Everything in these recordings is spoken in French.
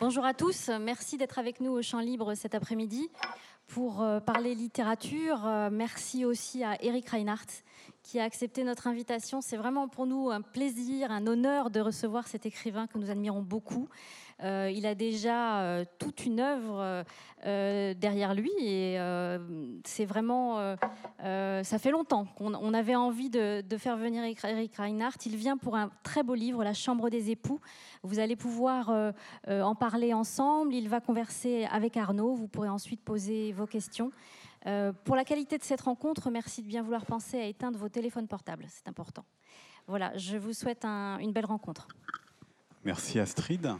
Bonjour à tous, merci d'être avec nous au Champ Libre cet après-midi pour euh, parler littérature. Euh, merci aussi à Eric Reinhardt qui a accepté notre invitation. C'est vraiment pour nous un plaisir, un honneur de recevoir cet écrivain que nous admirons beaucoup. Euh, il a déjà euh, toute une œuvre euh, derrière lui et c'est vraiment, ça fait longtemps qu'on avait envie de, faire venir Eric Reinhardt. Il vient pour un très beau livre, La Chambre des époux. Vous allez pouvoir en parler ensemble. Il va converser avec Arnaud. Vous pourrez ensuite poser vos questions. Pour la qualité de cette rencontre, merci de bien vouloir penser à éteindre vos téléphones portables, c'est important. Voilà, je vous souhaite une belle rencontre. Merci Astrid.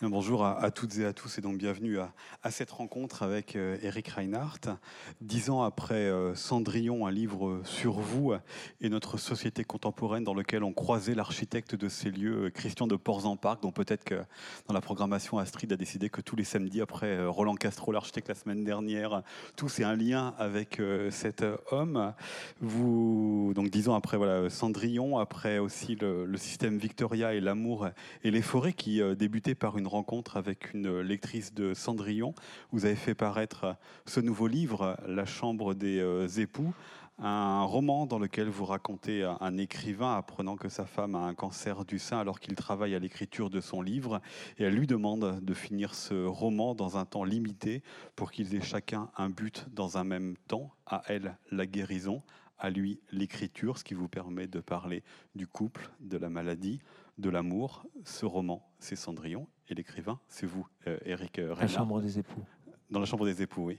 Bonjour à, toutes et à tous et donc bienvenue à, cette rencontre avec euh, Eric Reinhardt. Dix ans après euh, Cendrillon, un livre sur vous et notre société contemporaine dans lequel on croisait l'architecte de ces lieux, euh, Christian de Ports-en-Parc, dont peut-être que dans la programmation Astrid a décidé que tous les samedis après Roland Castro, l'architecte la semaine dernière, tout c'est un lien avec cet homme. Vous, donc dix ans après voilà, Cendrillon, après aussi le, le système Victoria et l'amour et les forêts qui débutaient par une rencontre avec une lectrice de Cendrillon. Vous avez fait paraître ce nouveau livre, La Chambre des euh, époux, un roman dans lequel vous racontez un écrivain apprenant que sa femme a un cancer du sein alors qu'il travaille à l'écriture de son livre et elle lui demande de finir ce roman dans un temps limité pour qu'ils aient chacun un but dans un même temps, à elle la guérison, à lui l'écriture, ce qui vous permet de parler du couple, de la maladie, de l'amour. Ce roman, c'est Cendrillon, et l'écrivain, c'est vous, Eric euh, La chambre des époux. Dans la chambre des époux, oui.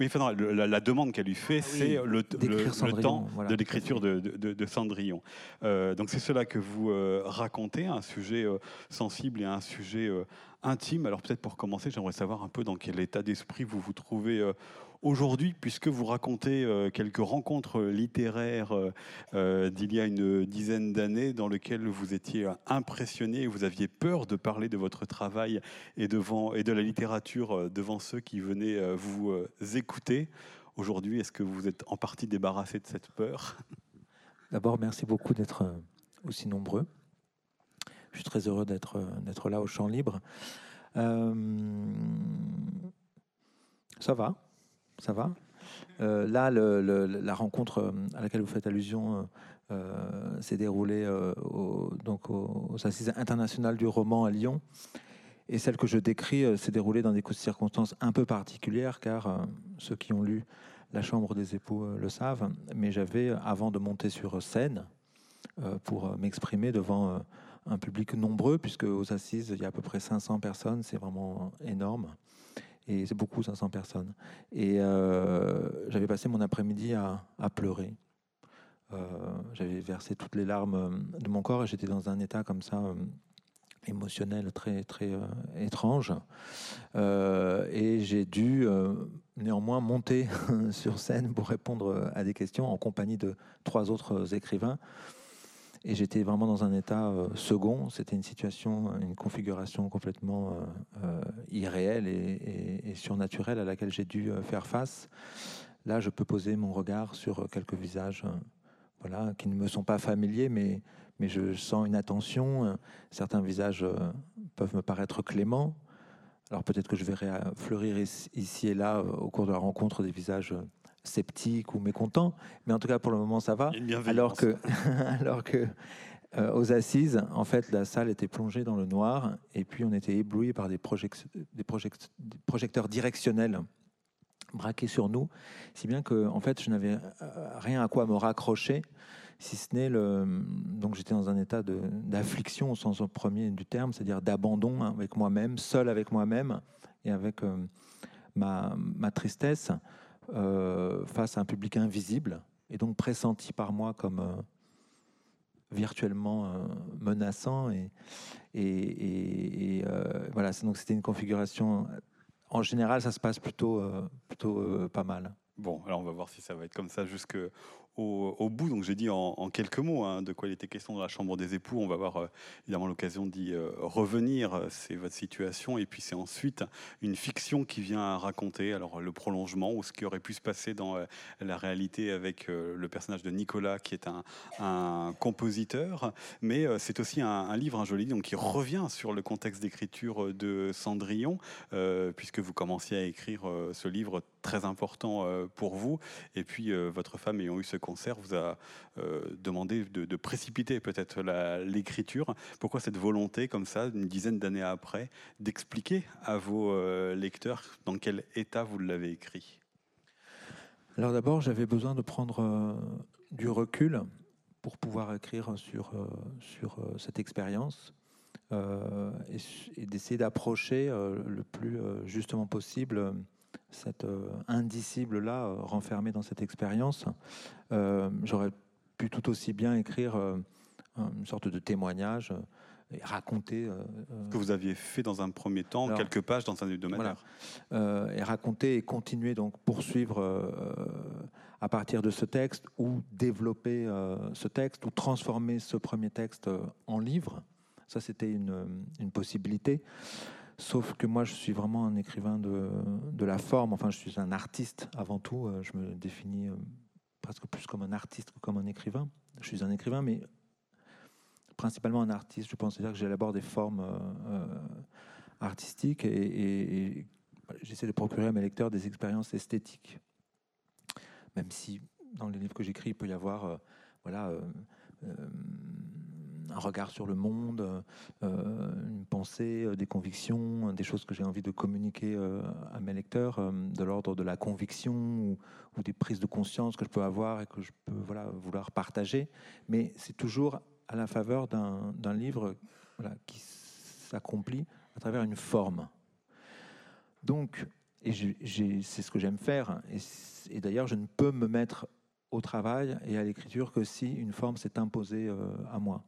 Oui, enfin, la, demande qu'elle lui fait, ah c'est le, temps de l'écriture de, Cendrillon. Euh, donc c'est cela que vous euh, racontez, un sujet sensible et un sujet intime. Alors peut-être pour commencer, j'aimerais savoir un peu dans quel état d'esprit vous vous trouvez aujourd'hui, puisque vous racontez euh, quelques rencontres littéraires euh, euh, d'il y a une dizaine d'années dans lesquelles vous étiez impressionné vous aviez peur de parler de votre travail et de la littérature devant ceux qui venaient vous écouter. Aujourd'hui, est-ce que vous êtes en partie débarrassé de cette peur? D'abord, merci beaucoup d'être aussi nombreux. Je suis très heureux d'être là au champ libre. ça va ça va? Euh, là, la rencontre euh, à laquelle vous faites allusion euh, s'est déroulée donc aux, Assises internationales du roman à Lyon. Et celle que je décris s'est déroulée dans des circonstances un peu particulières, car ceux qui ont lu La Chambre des époux le savent. Mais j'avais, avant de monter sur scène, pour m'exprimer devant un public nombreux, puisque aux Assises, il y a à peu près 500 personnes, c'est vraiment énorme et c'est beaucoup, 500 personnes. Et euh, j'avais passé mon après-midi à, pleurer. Euh, j'avais versé toutes les larmes euh, de mon corps et j'étais dans un état comme ça émotionnel très très étrange. et j'ai dû néanmoins monter sur scène pour répondre à des questions en compagnie de trois autres écrivains. Et j'étais vraiment dans un état euh, second. C'était une situation, une configuration complètement euh, euh, irréelle et, surnaturelle à laquelle j'ai dû faire face. Là, je peux poser mon regard sur quelques visages voilà, qui ne me sont pas familiers, mais, mais je sens une attention. Certains visages peuvent me paraître cléments. Alors peut-être que je verrai fleurir ici et là, au cours de la rencontre, des visages sceptique ou mécontent, mais en tout cas pour le moment ça va. Alors que, alors que euh, aux assises, en fait, la salle était plongée dans le noir et puis on était ébloui par des, des, projecteurs directionnels braqués sur nous, si bien que en fait je n'avais euh, rien à quoi me raccrocher, si ce n'est le donc j'étais dans un état d'affliction au sens premier du terme, c'est-à-dire d'abandon avec moi-même, seul avec moi-même et avec euh, ma, ma tristesse. Euh, face à un public invisible et donc pressenti par moi comme euh, virtuellement euh, menaçant et, voilà donc c'était une configuration en général ça se passe plutôt plutôt pas mal. Bon, alors on va voir si ça va être comme ça jusqu'au au, bout. Donc j'ai dit en, quelques mots hein, de quoi il était question dans la chambre des époux. On va avoir euh, évidemment l'occasion d'y euh, revenir. C'est votre situation. Et puis c'est ensuite une fiction qui vient raconter alors le prolongement ou ce qui aurait pu se passer dans euh, la réalité avec le personnage de Nicolas qui est un, compositeur. Mais c'est aussi un, livre, un joli, donc qui revient sur le contexte d'écriture de Cendrillon, puisque vous commenciez à écrire ce livre très important pour vous. Et puis votre femme ayant eu ce concert vous a euh, demandé de, précipiter peut-être l'écriture. Pourquoi cette volonté, comme ça, une dizaine d'années après, d'expliquer à vos euh, lecteurs dans quel état vous l'avez écrit? Alors d'abord, j'avais besoin de prendre euh, du recul pour pouvoir écrire sur cette expérience. et, d'essayer d'approcher le plus justement possible cette euh, indicible-là euh, renfermée dans cette expérience. Euh, j'aurais pu tout aussi bien écrire une sorte de témoignage et raconter. Ce que vous aviez fait dans un premier temps, quelques pages dans un hebdomadaire. Voilà. et raconter et continuer, donc poursuivre à partir de ce texte ou développer ce texte ou transformer ce premier texte en livre. Ça, c'était une, une, possibilité. Sauf que moi, je suis vraiment un écrivain de, de, la forme. Enfin, je suis un artiste avant tout. Euh, je me définis euh, presque plus comme un artiste que comme un écrivain. Je suis un écrivain, mais principalement un artiste. Je pense dire que j'élabore des formes euh, artistiques et, j'essaie de procurer à mes lecteurs des expériences esthétiques. Même si dans les livres que j'écris, il peut y avoir voilà, un regard sur le monde, euh, une pensée, euh, des convictions, des choses que j'ai envie de communiquer euh, à mes lecteurs, de l'ordre de la conviction ou, des prises de conscience que je peux avoir et que je peux voilà, vouloir partager. Mais c'est toujours à la faveur d'un livre qui s'accomplit à travers une forme. Donc, et c'est ce que j'aime faire. Et d'ailleurs, je ne peux me mettre au travail et à l'écriture que si une forme s'est imposée à moi.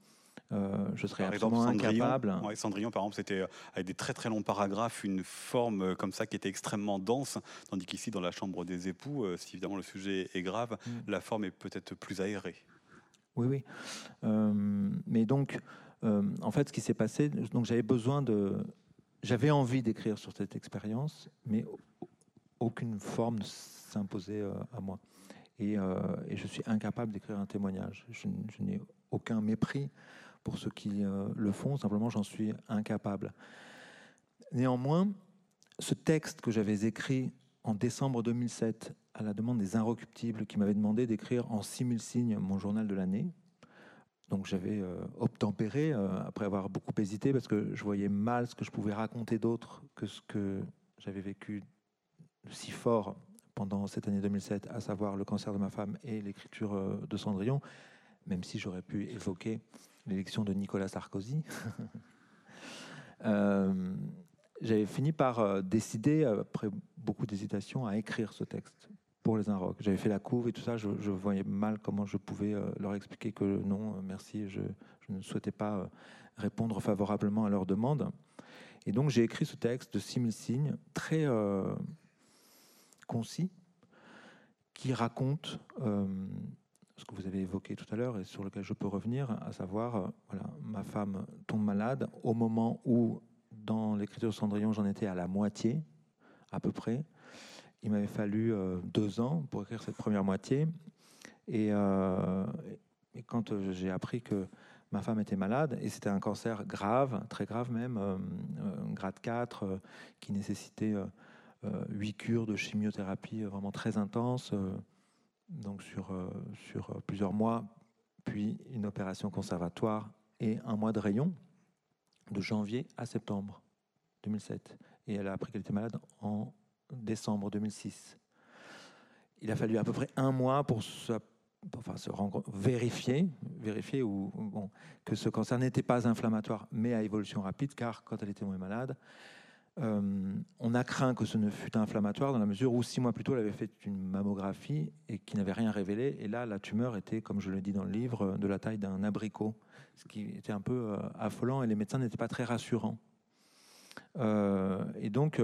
Euh, je serais absolument incapable. Cendrillon, par exemple, c'était euh, avec des très très longs paragraphes, une forme euh, comme ça qui était extrêmement dense, tandis qu'ici, dans la chambre des époux, si évidemment le sujet est grave, mm. la forme est peut-être plus aérée. Oui, oui. mais donc, en fait, ce qui s'est passé, donc j'avais besoin de, j'avais envie d'écrire sur cette expérience, mais aucune forme ne s'imposait à moi. Et, et, je suis incapable d'écrire un témoignage. Je, je n'ai aucun mépris pour ceux qui euh, le font, simplement j'en suis incapable. Néanmoins, ce texte que j'avais écrit en décembre 2007 à la demande des Inrecuptibles qui m'avaient demandé d'écrire en 6000 signes mon journal de l'année, donc j'avais euh, obtempéré euh, après avoir beaucoup hésité parce que je voyais mal ce que je pouvais raconter d'autre que ce que j'avais vécu si fort pendant cette année 2007, à savoir le cancer de ma femme et l'écriture de Cendrillon, même si j'aurais pu évoquer l'élection de Nicolas Sarkozy, euh, j'avais fini par euh, décider, après beaucoup d'hésitation, à écrire ce texte pour les Inrocks. J'avais fait la couve et tout ça, je, voyais mal comment je pouvais euh, leur expliquer que non, merci, je, ne souhaitais pas répondre favorablement à leur demande. Et donc j'ai écrit ce texte de 6000 signes, très concis, qui raconte ce que vous avez évoqué tout à l'heure et sur lequel je peux revenir, à savoir, euh, voilà, ma femme tombe malade au moment où, dans l'écriture de Cendrillon, j'en étais à la moitié, à peu près. Il m'avait fallu euh, deux ans pour écrire cette première moitié. Et, euh, et quand j'ai appris que ma femme était malade, et c'était un cancer grave, très grave même, grade 4, qui nécessitait huit cures de chimiothérapie vraiment très intenses donc sur, euh, sur euh, plusieurs mois, puis une opération conservatoire et un mois de rayon de janvier à septembre 2007. Et elle a appris qu'elle était malade en décembre 2006. Il a fallu à peu près un mois pour se, vérifier, vérifier que ce cancer n'était pas inflammatoire, mais à évolution rapide, car quand elle était moins malade, euh, on a craint que ce ne fût inflammatoire dans la mesure où six mois plus tôt, elle avait fait une mammographie et qui n'avait rien révélé. Et là, la tumeur était, comme je le dis dans le livre, de la taille d'un abricot, ce qui était un peu euh, affolant et les médecins n'étaient pas très rassurants. Euh, et donc,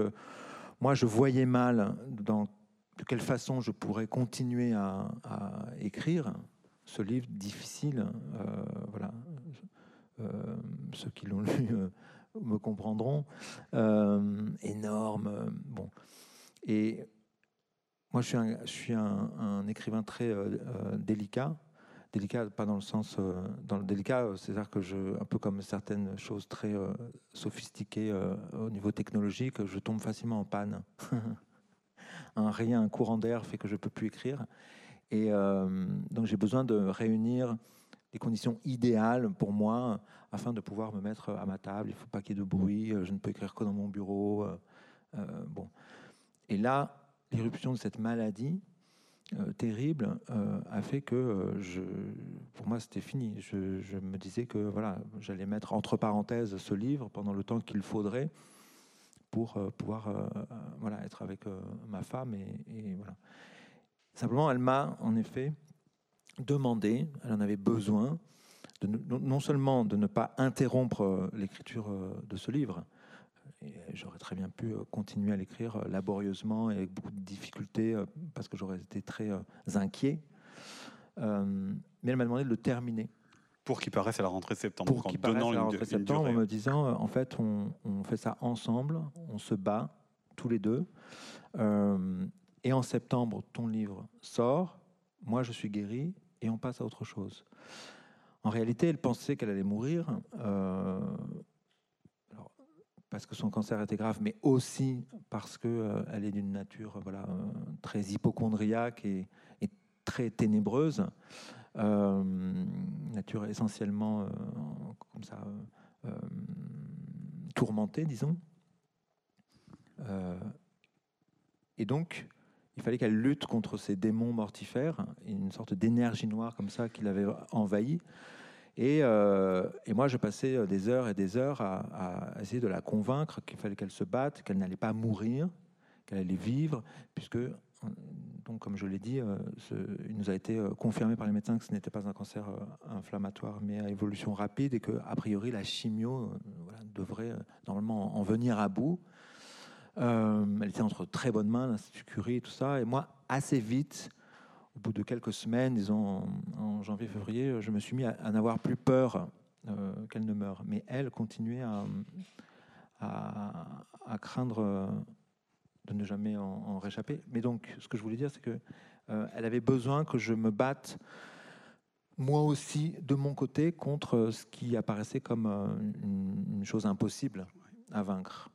moi, je voyais mal de quelle façon je pourrais continuer à, écrire ce livre difficile. voilà, ceux qui l'ont lu me comprendront. énorme. bon. Et moi, je suis un, écrivain très délicat délicat, pas dans le sens, euh, dans le délicat, euh, c'est-à-dire que je, un peu comme certaines choses très euh, sophistiquées au niveau technologique, je tombe facilement en panne. un rien, un courant d'air fait que je peux plus écrire, et donc j'ai besoin de réunir les conditions idéales pour moi afin de pouvoir me mettre à ma table. Il faut pas qu'il y ait de bruit, je ne peux écrire que dans mon bureau. bon, et là, l'irruption de cette maladie euh, terrible euh, a fait que euh, je, pour moi c'était fini. Je, me disais que voilà, j'allais mettre entre parenthèses ce livre pendant le temps qu'il faudrait pour pouvoir voilà, être avec ma femme. Et, voilà. Simplement, elle m'a en effet demandé, elle en avait besoin, de, non seulement de ne pas interrompre l'écriture de ce livre, j'aurais très bien pu euh, continuer à l'écrire euh, laborieusement et avec beaucoup de difficultés euh, parce que j'aurais été très inquiet. mais elle m'a demandé de le terminer. Pour qu'il paraisse à la rentrée de septembre. Pour qu'il paraisse à la rentrée septembre, en me disant, en fait, on, on, fait ça ensemble, on se bat tous les deux. et en septembre, ton livre sort, moi je suis guéri et on passe à autre chose. En réalité, elle pensait qu'elle allait mourir parce que son cancer était grave, mais aussi parce qu'elle euh, est d'une nature voilà, euh, très hypochondriaque et, très ténébreuse, euh, nature essentiellement comme ça tourmentée, disons. et donc, il fallait qu'elle lutte contre ces démons mortifères, une sorte d'énergie noire comme ça qui l'avait envahie. Euh, et, moi, je passais euh, des heures et des heures à, essayer de la convaincre qu'il fallait qu'elle se batte, qu'elle n'allait pas mourir, qu'elle allait vivre, puisque, donc, comme je l'ai dit, euh, il nous a été confirmé par les médecins que ce n'était pas un cancer inflammatoire, mais à évolution rapide, et que, a priori, la chimio devrait normalement en venir à bout. Elle était entre très bonnes mains, l'Institut Curie, et tout ça. Et moi, assez vite, au bout de quelques semaines, disons en, janvier-février, je me suis mis à, n'avoir plus peur euh, qu'elle ne meure. Mais elle continuait à, à, craindre euh, de ne jamais en, réchapper. Mais donc, ce que je voulais dire, c'est que euh, elle avait besoin que je me batte moi aussi de mon côté contre ce qui apparaissait comme une, chose impossible à vaincre.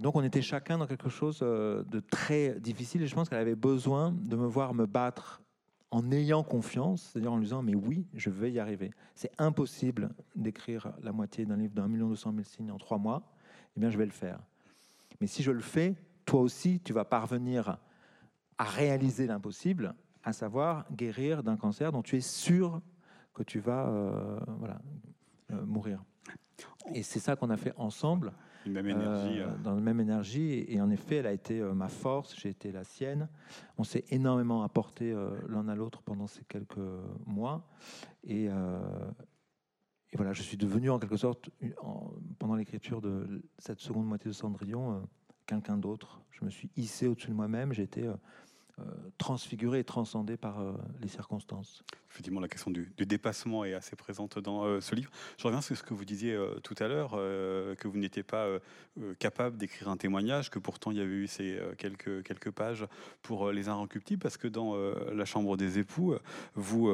Et donc on était chacun dans quelque chose euh, de très difficile et je pense qu'elle avait besoin de me voir me battre en ayant confiance, c'est-à-dire en lui disant mais oui, je vais y arriver. C'est impossible d'écrire la moitié d'un livre d'un million deux cent mille signes en trois mois. Eh bien, je vais le faire. Mais si je le fais, toi aussi, tu vas parvenir à réaliser l'impossible, à savoir guérir d'un cancer dont tu es sûr que tu vas euh, euh, mourir. Et c'est ça qu'on a fait ensemble. Une même énergie. Euh, euh. dans la même énergie. Et, en effet, elle a été euh, ma force, j'ai été la sienne. On s'est énormément apporté l'un à l'autre pendant ces quelques mois. Et, et, voilà, je suis devenu en quelque sorte, pendant l'écriture de cette seconde moitié de Cendrillon, quelqu'un d'autre. Je me suis hissé au-dessus de moi-même. Euh, transfiguré et transcendé par euh, les circonstances. Effectivement, la question du, dépassement est assez présente dans euh, ce livre. Je reviens sur ce que vous disiez tout à l'heure, que vous n'étiez pas capable d'écrire un témoignage, que pourtant il y avait eu ces quelques, quelques pages pour les inrecuptibles, parce que dans La Chambre des époux, vous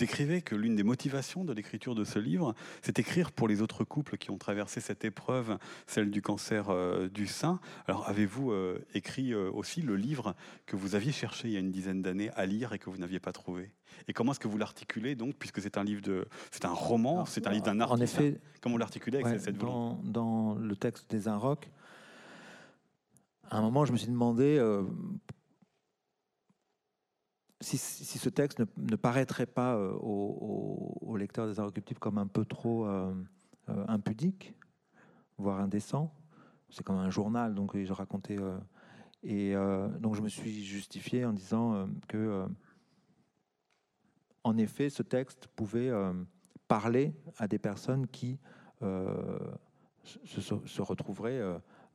écrivez que l'une des motivations de l'écriture de ce livre, c'est écrire pour les autres couples qui ont traversé cette épreuve, celle du cancer du sein. Alors avez-vous écrit aussi le livre que vous aviez cherché il y a une dizaine d'années à lire et que vous n'aviez pas trouvé Et comment est-ce que vous l'articulez donc, puisque c'est un livre de, c'est un roman, c'est un livre d'un artiste. En effet, comment vous l'articulez avec cette dans, dans, le texte des Inrocks, à un moment, je me suis demandé euh, si, si, ce texte ne, paraîtrait pas euh, au, au, lecteur des Inrecuptibles comme un peu trop euh, impudique, voire indécent. C'est comme un journal, donc je racontais et euh, donc je me suis justifié en disant euh, que, euh, en effet, ce texte pouvait parler à des personnes qui se, retrouveraient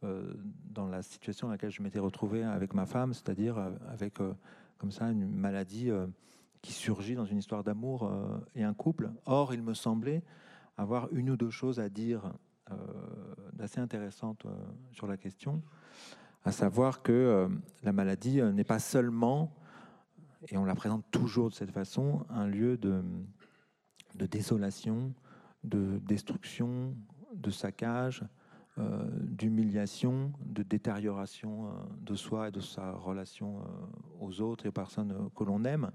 dans la situation dans laquelle je m'étais retrouvé avec ma femme, c'est-à-dire avec comme ça une maladie qui surgit dans une histoire d'amour et un couple. Or, il me semblait avoir une ou deux choses à dire d'assez intéressantes sur la question, à savoir que la maladie n'est pas seulement et on la présente toujours de cette façon, un lieu de, de désolation, de destruction, de saccage, euh, d'humiliation, de détérioration euh, de soi et de sa relation euh, aux autres et aux personnes que l'on aime.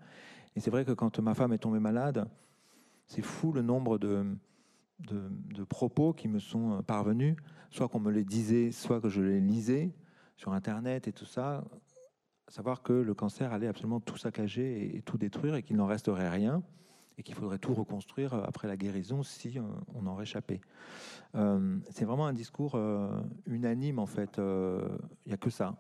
Et c'est vrai que quand ma femme est tombée malade, c'est fou le nombre de, de, propos qui me sont parvenus, soit qu'on me les disait, soit que je les lisais sur Internet et tout ça, savoir que le cancer allait absolument tout saccager et, tout détruire et qu'il n'en resterait rien et qu'il faudrait tout reconstruire après la guérison si euh, on en réchappait. Euh, c'est vraiment un discours euh, unanime en fait. Il n'y a que ça.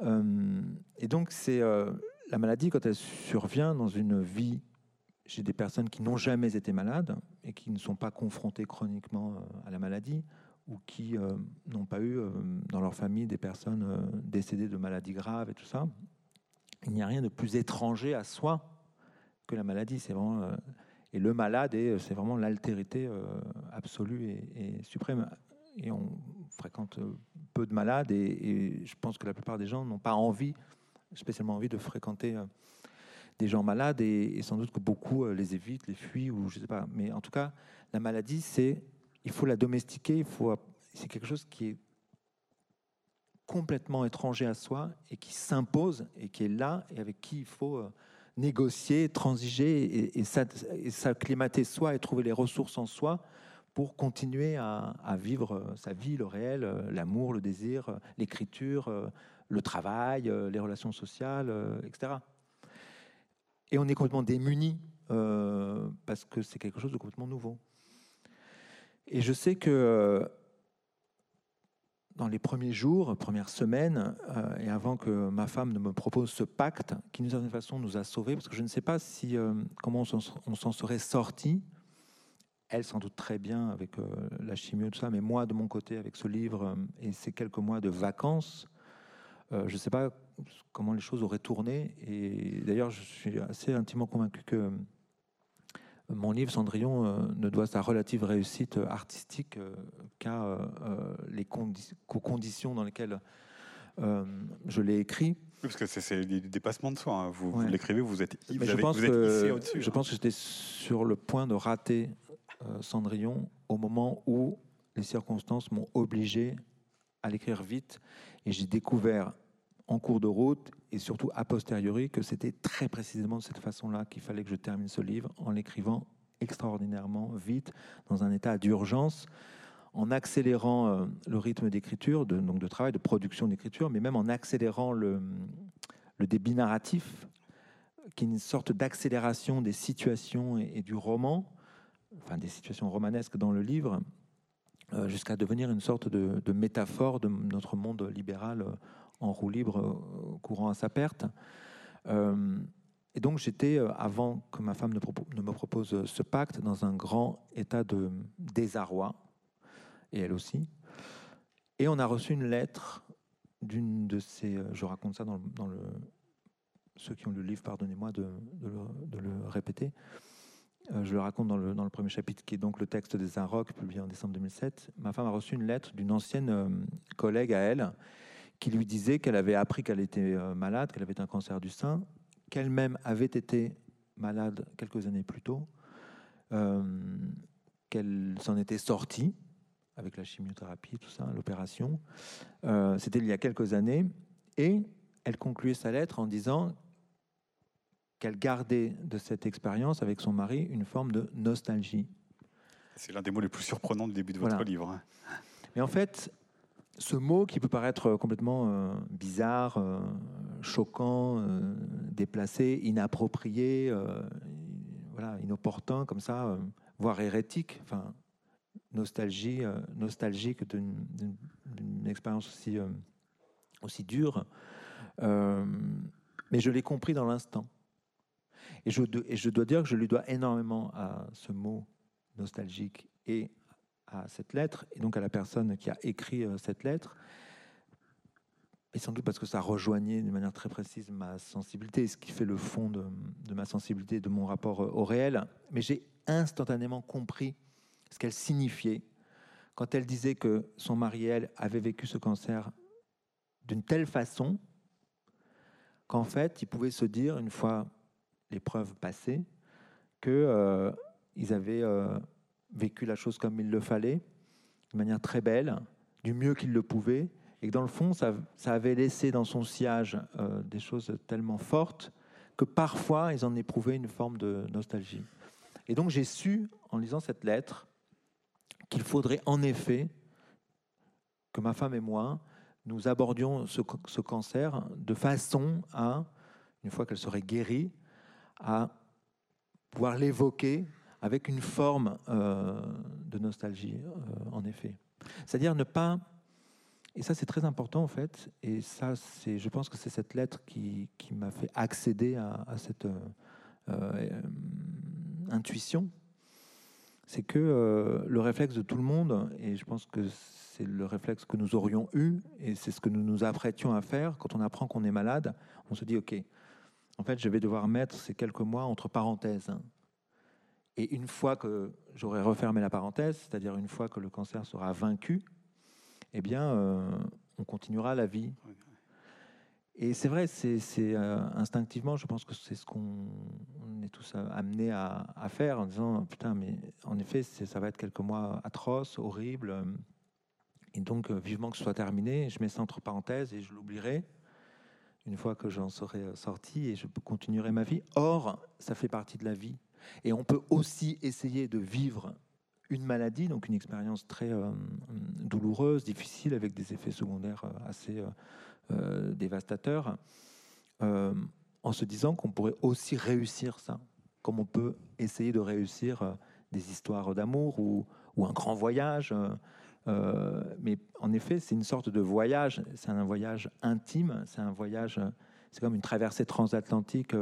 et donc c'est la maladie quand elle survient dans une vie chez des personnes qui n'ont jamais été malades et qui ne sont pas confrontées chroniquement à la maladie ou qui euh, n'ont pas eu euh, dans leur famille des personnes euh, décédées de maladies graves et tout ça. Il n'y a rien de plus étranger à soi que la maladie. C'est vraiment et le malade c'est vraiment l'altérité absolue et, suprême. Et on fréquente peu de malades et, je pense que la plupart des gens n'ont pas envie, spécialement envie de fréquenter des gens malades et, sans doute que beaucoup les évitent, les fuient ou je sais pas. Mais en tout cas, la maladie, c'est il faut la domestiquer, c'est quelque chose qui est complètement étranger à soi et qui s'impose et qui est là et avec qui il faut euh, négocier, transiger et, s'acclimater soi et trouver les ressources en soi pour continuer à, vivre euh, sa vie, le réel, euh, l'amour, le désir, l'écriture, le travail, les relations sociales, etc. Et on est complètement démuni parce que c'est quelque chose de complètement nouveau. Et je sais que euh, dans les premiers jours, premières semaines, euh, et avant que ma femme ne me propose ce pacte, qui d'une certaine façon nous a sauvés, parce que je ne sais pas si, euh, comment on s'en serait sorti, elle sans doute très bien avec la chimie et tout ça, mais moi de mon côté avec ce livre et ces quelques mois de vacances, je ne sais pas comment les choses auraient tourné. Et d'ailleurs, je suis assez intimement convaincu que mon livre Cendrillon euh, ne doit sa relative réussite artistique euh, qu'à euh, les conditions dans lesquelles je l'ai écrit. parce que c'est des dépassements de soi. Hein. Vous, l'écrivez, vous êtes, vous, je pense que, au-dessus. Je pense que j'étais sur le point de rater Cendrillon au moment où les circonstances m'ont obligé à l'écrire vite. Et j'ai découvert en cours de route et surtout a posteriori que c'était très précisément de cette façon-là qu'il fallait que je termine ce livre en l'écrivant extraordinairement vite, dans un état d'urgence, en accélérant euh, le rythme d'écriture, de, donc de travail, de production d'écriture, mais même en accélérant le, débit narratif, qui est une sorte d'accélération des situations et, du roman, enfin des situations romanesques dans le livre, euh, jusqu'à devenir une sorte de, de, métaphore de notre monde libéral euh, en roue libre euh, courant à sa perte. Euh, et donc j'étais, euh, avant que ma femme ne, me propose ce pacte, dans un grand état de désarroi, et elle aussi. Et on a reçu une lettre d'une de ces... Je raconte ça dans le... ceux qui ont lu le livre, pardonnez-moi de, le, répéter. je le raconte dans le, dans le, premier chapitre, qui est donc le texte des Inrocks, publié en décembre 2007. Ma femme a reçu une lettre d'une ancienne collègue à elle, qui lui disait qu'elle avait appris qu'elle était euh, malade, qu'elle avait un cancer du sein, qu'elle-même avait été malade quelques années plus tôt, euh, qu'elle s'en était sortie avec la chimiothérapie, tout ça, l'opération. Euh, c'était il y a quelques années. Et elle concluait sa lettre en disant qu'elle gardait de cette expérience avec son mari une forme de nostalgie. C'est l'un des mots les plus surprenants du début de votre livre. Hein. Mais en fait, ce mot qui peut paraître complètement euh, bizarre, euh, choquant, euh, déplacé, inapproprié, voilà, inopportun comme ça, voire hérétique, enfin nostalgie, nostalgique d'une expérience aussi aussi dure. mais je l'ai compris dans l'instant. Et je, et je dois dire que je lui dois énormément à ce mot nostalgique et à cette lettre, et donc à la personne qui a écrit cette lettre, et sans doute parce que ça rejoignait de manière très précise ma sensibilité, ce qui fait le fond de, ma sensibilité, de mon rapport au réel. Mais j'ai instantanément compris ce qu'elle signifiait quand elle disait que son mari, elle, avait vécu ce cancer d'une telle façon qu'en fait, ils pouvaient se dire, une fois l'épreuve passée, qu'ils euh, avaient euh, vécu la chose comme il le fallait, de manière très belle, du mieux qu'ils le pouvaient, et que dans le fond, ça, avait laissé dans son sillage euh, des choses tellement fortes que parfois, ils en éprouvaient une forme de nostalgie. Et donc, j'ai su, en lisant cette lettre, qu'il faudrait en effet que ma femme et moi, nous abordions ce, ce cancer de façon à, une fois qu'elle serait guérie, à pouvoir l'évoquer avec une forme euh, de nostalgie, euh, en effet. C'est-à-dire ne pas et ça, c'est très important en fait. Et ça, c'est, je pense que c'est cette lettre qui, m'a fait accéder à, cette euh, intuition. C'est que le réflexe de tout le monde, et je pense que c'est le réflexe que nous aurions eu, et c'est ce que nous nous apprêtions à faire quand on apprend qu'on est malade, on se dit, OK, en fait, je vais devoir mettre ces quelques mois entre parenthèses. Et une fois que j'aurai refermé la parenthèse, c'est-à-dire une fois que le cancer sera vaincu, eh bien, euh, on continuera la vie. Et c'est vrai, c'est euh, instinctivement, je pense que c'est ce qu'on est tous amenés à, faire en disant putain, mais en effet, ça va être quelques mois atroces, horribles. Et donc, euh, vivement que ce soit terminé, je mets ça entre parenthèses et je l'oublierai une fois que j'en serai sorti et je continuerai ma vie. Or, ça fait partie de la vie. Et on peut aussi essayer de vivre une maladie, donc une expérience très euh, douloureuse, difficile, avec des effets secondaires euh, assez euh, dévastateurs, en se disant qu'on pourrait aussi réussir ça, comme on peut essayer de réussir des histoires d'amour ou, ou, un grand voyage. mais en effet, c'est une sorte de voyage, c'est un voyage intime, c'est un voyage, c'est comme une traversée transatlantique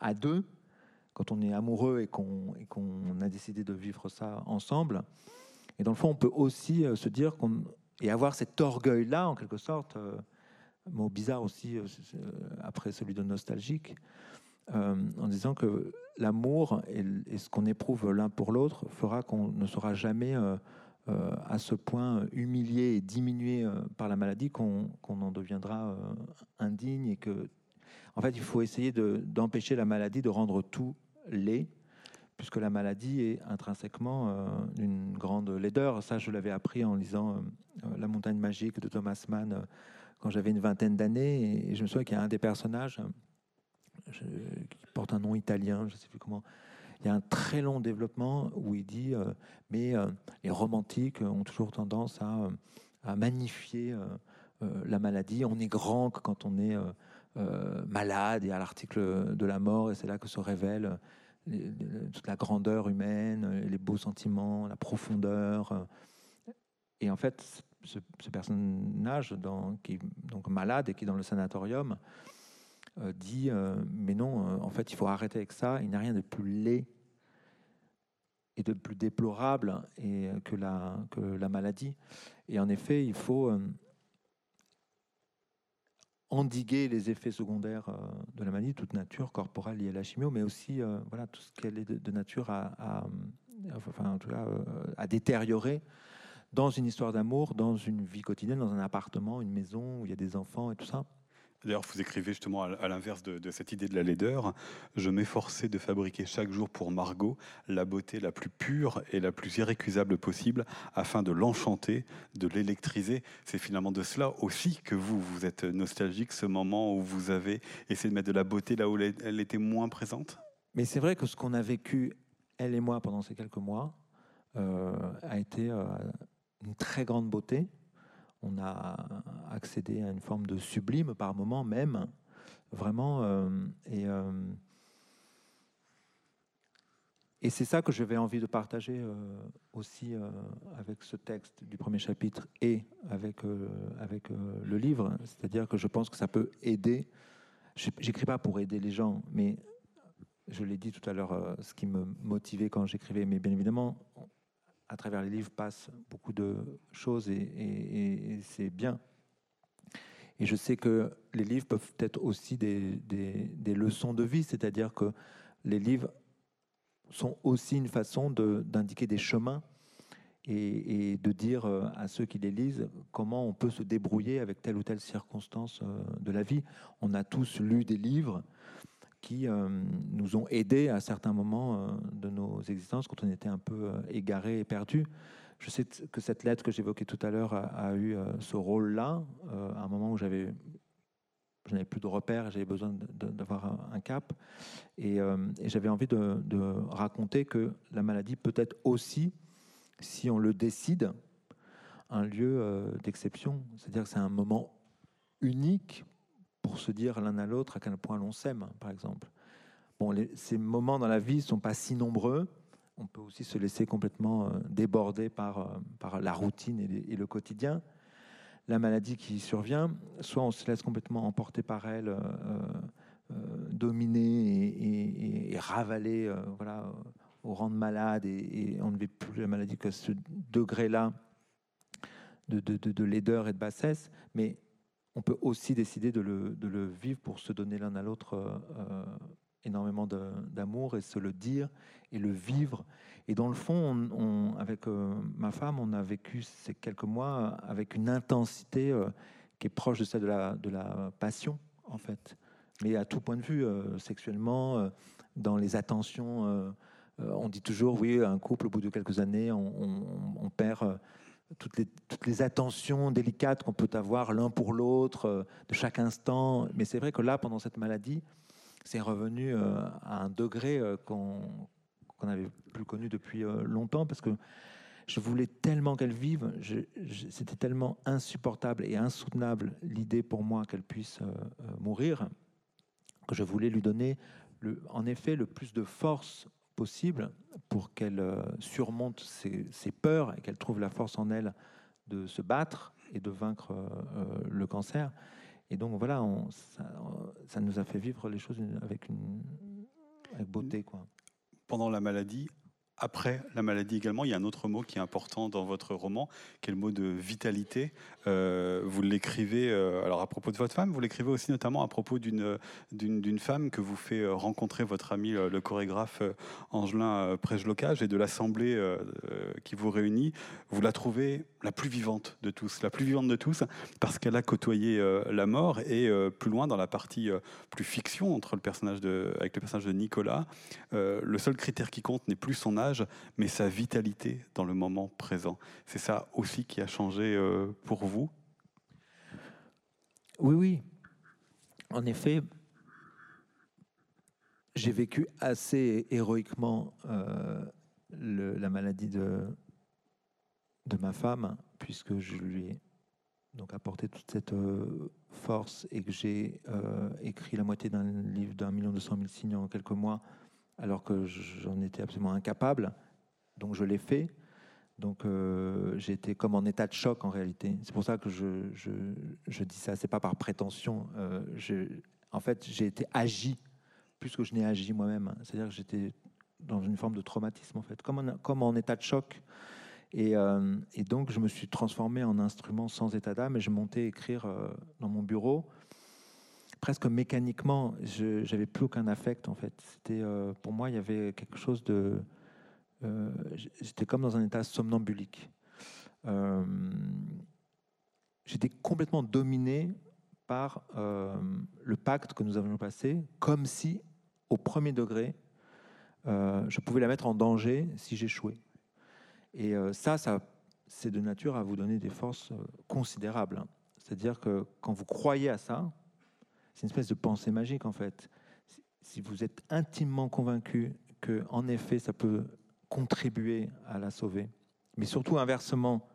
à deux, quand on est amoureux et qu'on a décidé de vivre ça ensemble. Et dans le fond, on peut aussi euh, se dire qu'on et avoir cet orgueil-là, en quelque sorte, euh, mot bizarre aussi euh, après celui de nostalgique, en disant que l'amour et, ce qu'on éprouve l'un pour l'autre fera qu'on ne sera jamais à ce point humilié et diminué par la maladie qu'on en deviendra indigne et que en fait, il faut essayer d'empêcher la maladie de rendre tout laid, puisque la maladie est intrinsèquement euh, une grande laideur. Ça, je l'avais appris en lisant euh, La montagne magique de Thomas Mann euh, quand j'avais une vingtaine d'années. Et, je me souviens qu'il y a un des personnages qui porte un nom italien, je ne sais plus comment. Il y a un très long développement où il dit Mais les romantiques ont toujours tendance à, à magnifier la maladie. On est grand quand on est euh, malade et à l'article de la mort, et c'est là que se révèle toute la grandeur humaine, les beaux sentiments, la profondeur. Et en fait, ce, personnage dans, qui est donc malade et qui est dans le sanatorium euh, dit euh, Mais non, en fait, il faut arrêter avec ça, il n'y a rien de plus laid et de plus déplorable et, que la maladie. Et en effet, il faut endiguer les effets secondaires euh, de la maladie, toute nature corporelle liée à la chimio, mais aussi euh, voilà, tout ce qu'elle est de, nature à, euh, à détériorer dans une histoire d'amour, dans une vie quotidienne, dans un appartement, une maison où il y a des enfants et tout ça. D'ailleurs, vous écrivez justement à l'inverse de, cette idée de la laideur. Je m'efforçais de fabriquer chaque jour pour Margot la beauté la plus pure et la plus irrécusable possible afin de l'enchanter, de l'électriser. C'est finalement de cela aussi que vous, vous êtes nostalgique, ce moment où vous avez essayé de mettre de la beauté là où elle était moins présente? Mais c'est vrai que ce qu'on a vécu, elle et moi, pendant ces quelques mois, euh, a été euh, une très grande beauté on a accédé à une forme de sublime par moment même, vraiment. Euh, et, euh, et c'est ça que j'avais envie de partager euh, aussi avec ce texte du premier chapitre et avec, avec le livre. C'est-à-dire que je pense que ça peut aider. J'écris pas pour aider les gens, mais je l'ai dit tout à l'heure, ce qui me motivait quand j'écrivais, mais bien évidemment, à travers les livres passent beaucoup de choses et, c'est bien. Et je sais que les livres peuvent être aussi des, des leçons de vie, c'est-à-dire que les livres sont aussi une façon d'indiquer des chemins et, de dire euh, à ceux qui les lisent comment on peut se débrouiller avec telle ou telle circonstance euh, de la vie. On a tous lu des livres qui euh, nous ont aidés à certains moments de nos existences quand on était un peu égarés et perdus. Je sais que cette lettre que j'évoquais tout à l'heure a, eu ce rôle-là, à un moment où j'avais je n'avais plus de repères, j'avais besoin d'avoir un, cap. Et, j'avais envie de, raconter que la maladie peut être aussi si on le décide, un lieu euh, d'exception. C'est-à-dire que c'est un moment unique pour se dire l'un à l'autre à quel point l'on s'aime, par exemple. Bon, ces moments dans la vie ne sont pas si nombreux. On peut aussi se laisser complètement euh, déborder par, euh, par la routine et, le quotidien. La maladie qui survient, soit on se laisse complètement emporter par elle, euh, dominer et, ravaler voilà, au rang de malade et, on ne vit plus la maladie qu'à ce degré-là de, de, de, laideur et de bassesse, mais on peut aussi décider de le, vivre pour se donner l'un à l'autre euh, énormément d'amour et se le dire et le vivre. Et dans le fond, on, avec euh, ma femme, on a vécu ces quelques mois avec une intensité euh, qui est proche de celle de la, passion, en fait. Mais à tout point de vue, sexuellement, dans les attentions euh, on dit toujours, oui, un couple, au bout de quelques années, on, perd euh, toutes les, attentions délicates qu'on peut avoir l'un pour l'autre euh, de chaque instant. Mais c'est vrai que là, pendant cette maladie, c'est revenu à un degré qu'on n'avait plus connu depuis longtemps parce que je voulais tellement qu'elle vive, c'était tellement insupportable et insoutenable l'idée pour moi qu'elle puisse mourir que je voulais lui donner, en effet, le plus de force possible pour qu'elle euh, surmonte ses, peurs et qu'elle trouve la force en elle de se battre et de vaincre euh, euh, le cancer. Et donc voilà, ça, nous a fait vivre les choses avec, une, beauté. Quoi. Pendant la maladie, après la maladie également, il y a un autre mot qui est important dans votre roman, qui est le mot de vitalité. Euh, vous l'écrivez, euh, alors à propos de votre femme, vous l'écrivez aussi notamment à propos d'une, d'une, femme que vous fait euh, rencontrer votre ami le chorégraphe Angelin Prejlocage et de l'assemblée qui vous réunit. Vous la trouvez la plus vivante de tous, la plus vivante de tous, parce qu'elle a côtoyé la mort et plus loin dans la partie plus fiction entre le personnage de, avec le personnage de Nicolas, le seul critère qui compte n'est plus son âge mais sa vitalité dans le moment présent. C'est ça aussi qui a changé euh, pour vous? Oui, oui. En effet, j'ai vécu assez héroïquement euh, la maladie de, ma femme, puisque je lui ai donc apporté toute cette euh, force et que j'ai écrit la moitié d'un livre d'un million deux cent mille signes en quelques mois alors que j'en étais absolument incapable. Donc je l'ai fait. Donc euh, j'étais comme en état de choc en réalité. C'est pour ça que je, je, dis ça. C'est pas par prétention. Euh, en fait, j'ai été agi plus que je n'ai agi moi-même. C'est-à-dire que j'étais dans une forme de traumatisme en fait, comme en, comme en état de choc. Et, euh, et, donc je me suis transformé en instrument sans état d'âme et je montais écrire dans mon bureau presque mécaniquement, je n'avais plus aucun affect en fait. C'était euh, pour moi, il y avait quelque chose de, euh, j'étais comme dans un état somnambulique. Euh, j'étais complètement dominé par le pacte que nous avions passé, comme si au premier degré, je pouvais la mettre en danger si j'échouais. Et ça, ça c'est de nature à vous donner des forces considérables. Hein. C'est-à-dire que quand vous croyez à ça, c'est une espèce de pensée magique en fait. Si vous êtes intimement convaincu que, en effet, ça peut contribuer à la sauver, mais surtout inversement,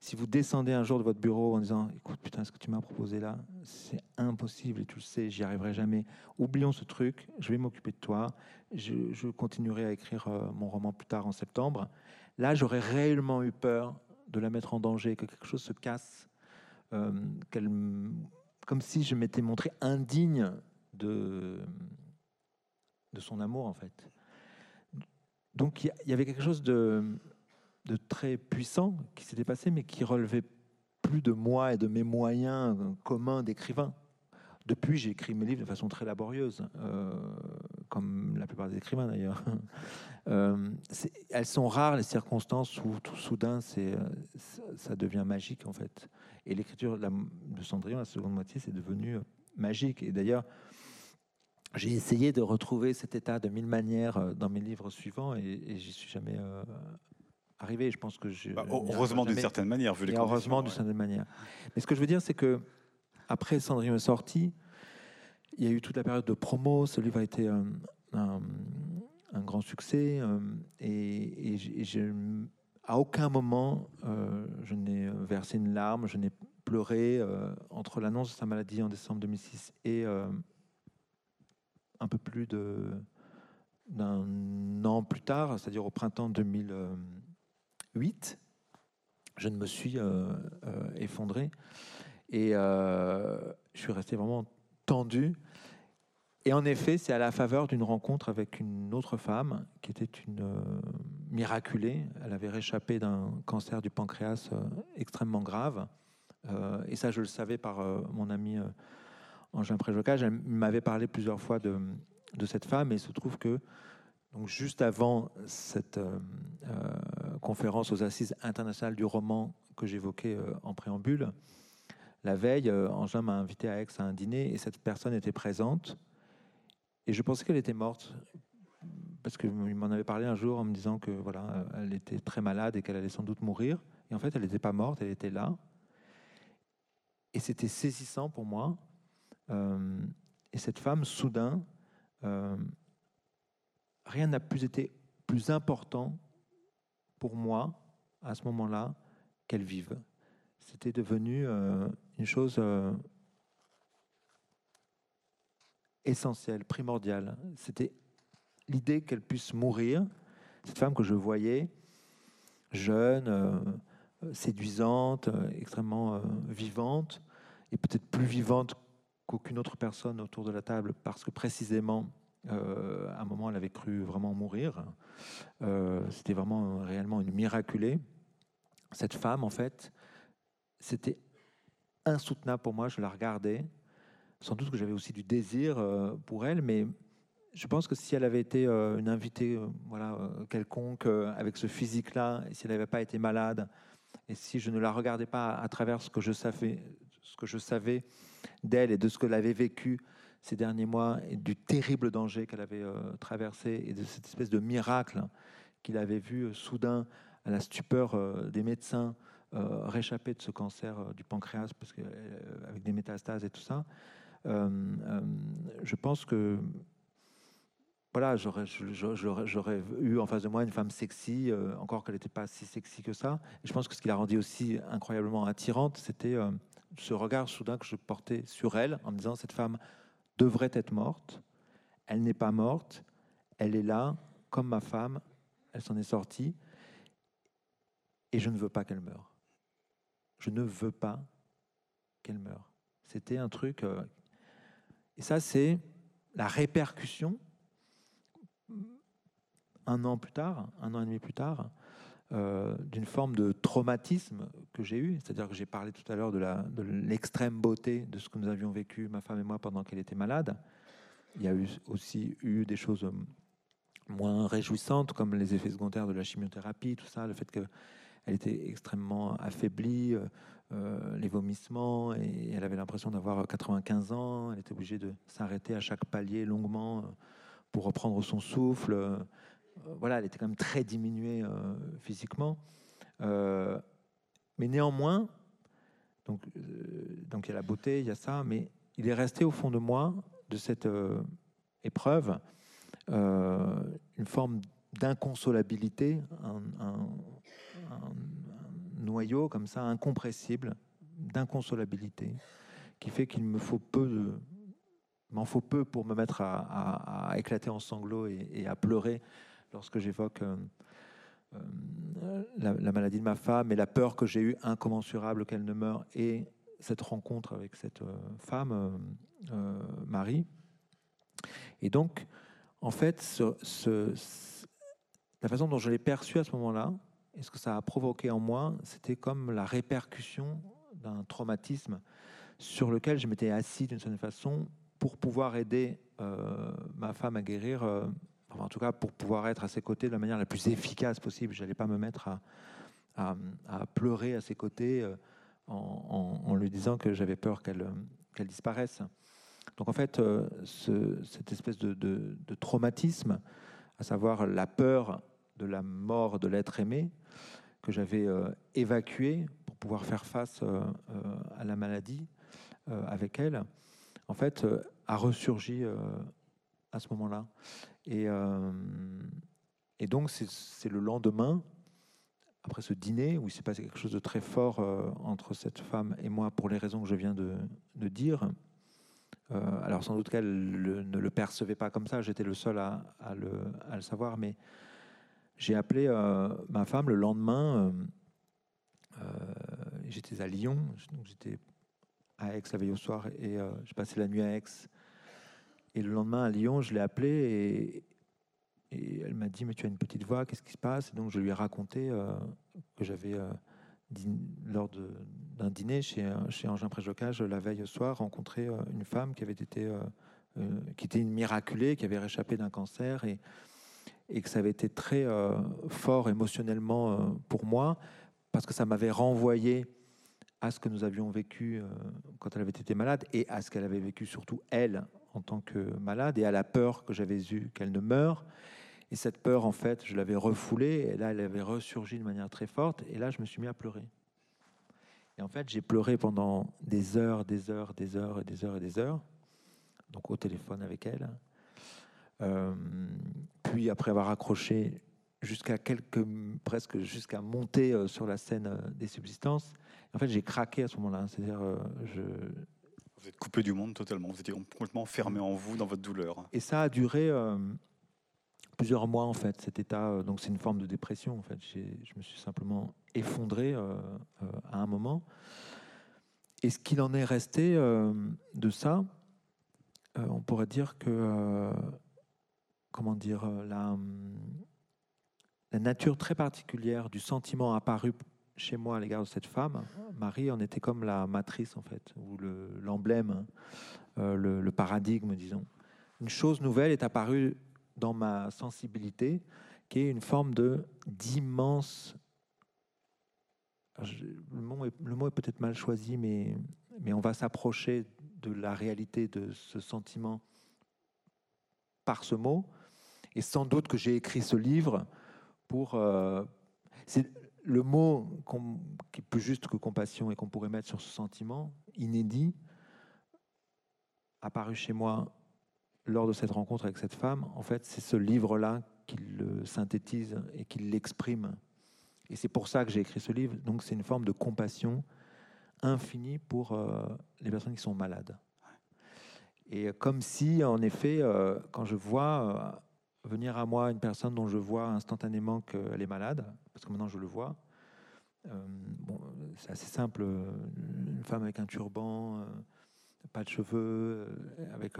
si vous descendez un jour de votre bureau en disant Écoute, putain, ce que tu m'as proposé là, c'est impossible et tu le sais, j'y arriverai jamais. Oublions ce truc, je vais m'occuper de toi, je, continuerai à écrire euh, mon roman plus tard en septembre. Là, j'aurais réellement eu peur de la mettre en danger, que quelque chose se casse, euh, qu'elle comme si je m'étais montré indigne de, de son amour, en fait. Donc il y, avait quelque chose de, de très puissant qui s'était passé, mais qui relevait plus de moi et de mes moyens communs d'écrivain. Depuis, j'ai écrit mes livres de façon très laborieuse, euh, comme la plupart des écrivains d'ailleurs. Euh, elles sont rares les circonstances où tout soudain c'est, ça devient magique en fait. Et l'écriture de Cendrillon, la seconde moitié, c'est devenu magique. Et d'ailleurs, j'ai essayé de retrouver cet état de mille manières dans mes livres suivants et, et j'y suis jamais arrivé. Je pense que je, bah, heureusement d'une certaine manière, vu les Heureusement d'une certaine manière. Mais ce que je veux dire, c'est que après Cendrillon est sorti, il y a eu toute la période de promo. Ce livre a été un, un, grand succès euh, et, et, à aucun moment euh, je n'ai versé une larme, je n'ai pleuré euh, entre l'annonce de sa maladie en décembre 2006 et un peu plus d'un an plus tard, c'est-à-dire au printemps 2000. 8, je ne me suis euh, euh, effondré. Et euh, je suis resté vraiment tendu. Et en effet, c'est à la faveur d'une rencontre avec une autre femme qui était une miraculée. Elle avait réchappé d'un cancer du pancréas extrêmement grave. et ça, je le savais par mon ami Angèle Préjocage. Elle m'avait parlé plusieurs fois de, cette femme. Et il se trouve que donc juste avant cette euh, euh, conférence aux Assises internationales du roman que j'évoquais euh, en préambule, la veille, Angela m'a invité à Aix à un dîner et cette personne était présente. Et je pensais qu'elle était morte parce qu'il m'en avait parlé un jour en me disant que voilà, elle était très malade et qu'elle allait sans doute mourir. Et en fait, elle n'était pas morte, elle était là. Et c'était saisissant pour moi. et cette femme, soudain, rien n'a plus été plus important pour moi à ce moment-là qu'elle vive. C'était devenu euh, une chose euh, essentielle, primordiale. C'était l'idée qu'elle puisse mourir, cette femme que je voyais, jeune, euh, séduisante, extrêmement vivante, et peut-être plus vivante qu'aucune autre personne autour de la table, parce que précisément euh, à un moment, elle avait cru vraiment mourir. Euh, c'était vraiment réellement une miraculée. Cette femme, en fait, c'était insoutenable pour moi. Je la regardais. Sans doute que j'avais aussi du désir euh, pour elle, mais je pense que si elle avait été une invitée voilà, quelconque avec ce physique-là, si elle n'avait pas été malade, et si je ne la regardais pas à travers ce que je savais, d'elle et de ce qu'elle avait vécu ces derniers mois et du terrible danger qu'elle avait euh, traversé et de cette espèce de miracle qu'il avait vu euh, soudain à la stupeur euh, des médecins réchapper de ce cancer du pancréas parce que, avec des métastases et tout ça. Je pense que voilà, j'aurais, eu en face de moi une femme sexy, encore qu'elle n'était pas si sexy que ça. Et je pense que ce qui l'a rendue aussi incroyablement attirante, c'était ce regard soudain que je portais sur elle, en me disant cette femme devrait être morte. Elle n'est pas morte. Elle est là, comme ma femme. Elle s'en est sortie. Et je ne veux pas qu'elle meure. Je ne veux pas qu'elle meure. C'était un truc. Euh, et ça, c'est la répercussion, un an plus tard, un an et demi plus tard, euh, d'une forme de traumatisme que j'ai eu. C'est-à-dire que j'ai parlé tout à l'heure de l'extrême beauté de ce que nous avions vécu, ma femme et moi, pendant qu'elle était malade. Il y a aussi eu des choses euh, moins réjouissantes, comme les effets secondaires de la chimiothérapie, tout ça, le fait qu'elle était extrêmement affaiblie, euh, les vomissements, et elle avait l'impression d'avoir 95 ans. Elle était obligée de s'arrêter à chaque palier longuement pour reprendre son souffle. Euh, voilà, elle était quand même très diminuée euh, physiquement. Euh, mais néanmoins, donc, donc il y a la beauté, il y a ça, mais il est resté au fond de moi, de cette épreuve, une forme d'inconsolabilité, un, noyau comme ça, incompressible, d'inconsolabilité, qui fait qu'il me faut peu m'en faut peu pour me mettre à, éclater en sanglots et à pleurer lorsque j'évoque euh, euh, la, maladie de ma femme et la peur que j'ai eue incommensurable qu'elle ne meure et cette rencontre avec cette euh, femme, Marie. Et donc, en fait, la façon dont je l'ai perçue à ce moment-là Et ce que ça a provoqué en moi, c'était comme la répercussion d'un traumatisme sur lequel je m'étais assis d'une certaine façon pour pouvoir aider euh, ma femme à guérir, euh, en tout cas pour pouvoir être à ses côtés de la manière la plus efficace possible. Je n'allais pas me mettre à, pleurer à ses côtés euh, en, lui disant que j'avais peur qu'elle qu'elle disparaisse. Donc en fait, ce, cette espèce de, traumatisme, à savoir la peur de la mort de l'être aimé, que j'avais évacué pour pouvoir faire face à la maladie avec elle, en fait, euh, a ressurgi euh, à ce moment-là. Et, euh, et donc, c'est le lendemain, après ce dîner, où il s'est passé quelque chose de très fort entre cette femme et moi, pour les raisons que je viens de, dire. alors, sans doute qu'elle ne le percevait pas comme ça, j'étais le seul à, le, à, le, savoir, mais j'ai appelé ma femme le lendemain. j'étais à Lyon, donc j'étais à Aix la veille au soir et euh, je passais la nuit à Aix. Et le lendemain à Lyon, je l'ai appelée et, elle m'a dit Mais tu as une petite voix, qu'est-ce qui se passe? Et Donc je lui ai raconté euh, que j'avais, euh, lors d'un dîner chez, chez Angin Préjocage la veille au soir, rencontré une femme qui avait été, qui était une miraculée, qui avait réchappé d'un cancer et, et que ça avait été très fort émotionnellement pour moi parce que ça m'avait renvoyé à ce que nous avions vécu euh, quand elle avait été malade et à ce qu'elle avait vécu surtout elle en tant que malade et à la peur que j'avais eue qu'elle ne meure. Et cette peur, en fait, je l'avais refoulée et là, elle avait ressurgi de manière très forte et là, je me suis mis à pleurer. Et en fait, j'ai pleuré pendant des heures, des heures, des heures et des heures et des heures, donc au téléphone avec elle. Euh, puis après avoir accroché jusqu'à quelques, presque jusqu'à monter euh, sur la scène des subsistances, en fait, j'ai craqué à ce moment-là. C'est-à-dire, euh, je... Vous êtes coupé du monde totalement. Vous étiez complètement fermé en vous, dans votre douleur. Et ça a duré euh, plusieurs mois, en fait, cet état. Euh, donc, c'est une forme de dépression, en fait. Je me suis simplement effondré à un moment. Et ce qu'il en est resté de ça, on pourrait dire que, comment dire, la, la nature très particulière du sentiment apparu chez moi à l'égard de cette femme, Marie en était comme la matrice en fait, ou l'emblème, euh, le, paradigme, disons. Une chose nouvelle est apparue dans ma sensibilité, qui est une forme de d'immense. Le mot est, est peut-être mal choisi, mais, mais on va s'approcher de la réalité de ce sentiment par ce mot. Et sans doute que j'ai écrit ce livre pour. Euh, le mot qui est plus juste que compassion et qu'on pourrait mettre sur ce sentiment inédit, apparu chez moi lors de cette rencontre avec cette femme, en fait, c'est ce livre-là qui le synthétise et qui l'exprime. Et c'est pour ça que j'ai écrit ce livre. Donc, c'est une forme de compassion infinie pour euh, les personnes qui sont malades. Et comme si, en effet, euh, quand je vois venir à moi une personne dont je vois instantanément qu'elle est malade, parce que maintenant je le vois. Euh, c'est assez simple, une femme avec un turban, euh, pas de cheveux, euh, avec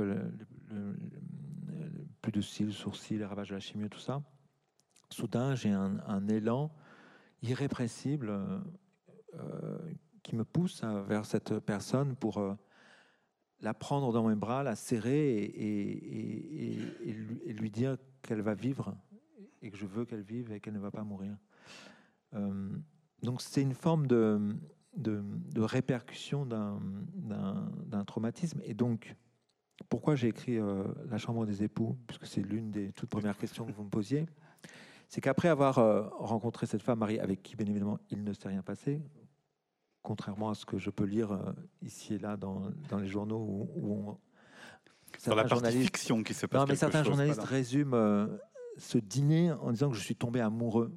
plus de cils, sourcils, les ravages de la chimie, tout ça. Soudain, j'ai un, élan irrépressible qui me pousse vers cette personne pour la prendre dans mes bras, la serrer et, et lui dire qu'elle va vivre et que je veux qu'elle vive et qu'elle ne va pas mourir. Euh, donc c'est une forme de, de, répercussion d'un traumatisme. Et donc, pourquoi j'ai écrit euh, La Chambre des époux, puisque c'est l'une des toutes premières questions que vous me posiez, c'est qu'après avoir euh, rencontré cette femme, Marie, avec qui, bien évidemment, il ne s'est rien passé, contrairement à ce que je peux lire ici et là dans, dans les journaux où, on... Dans la partie fiction qui se passe Non, mais certains journalistes résument ce dîner en disant que je suis tombé amoureux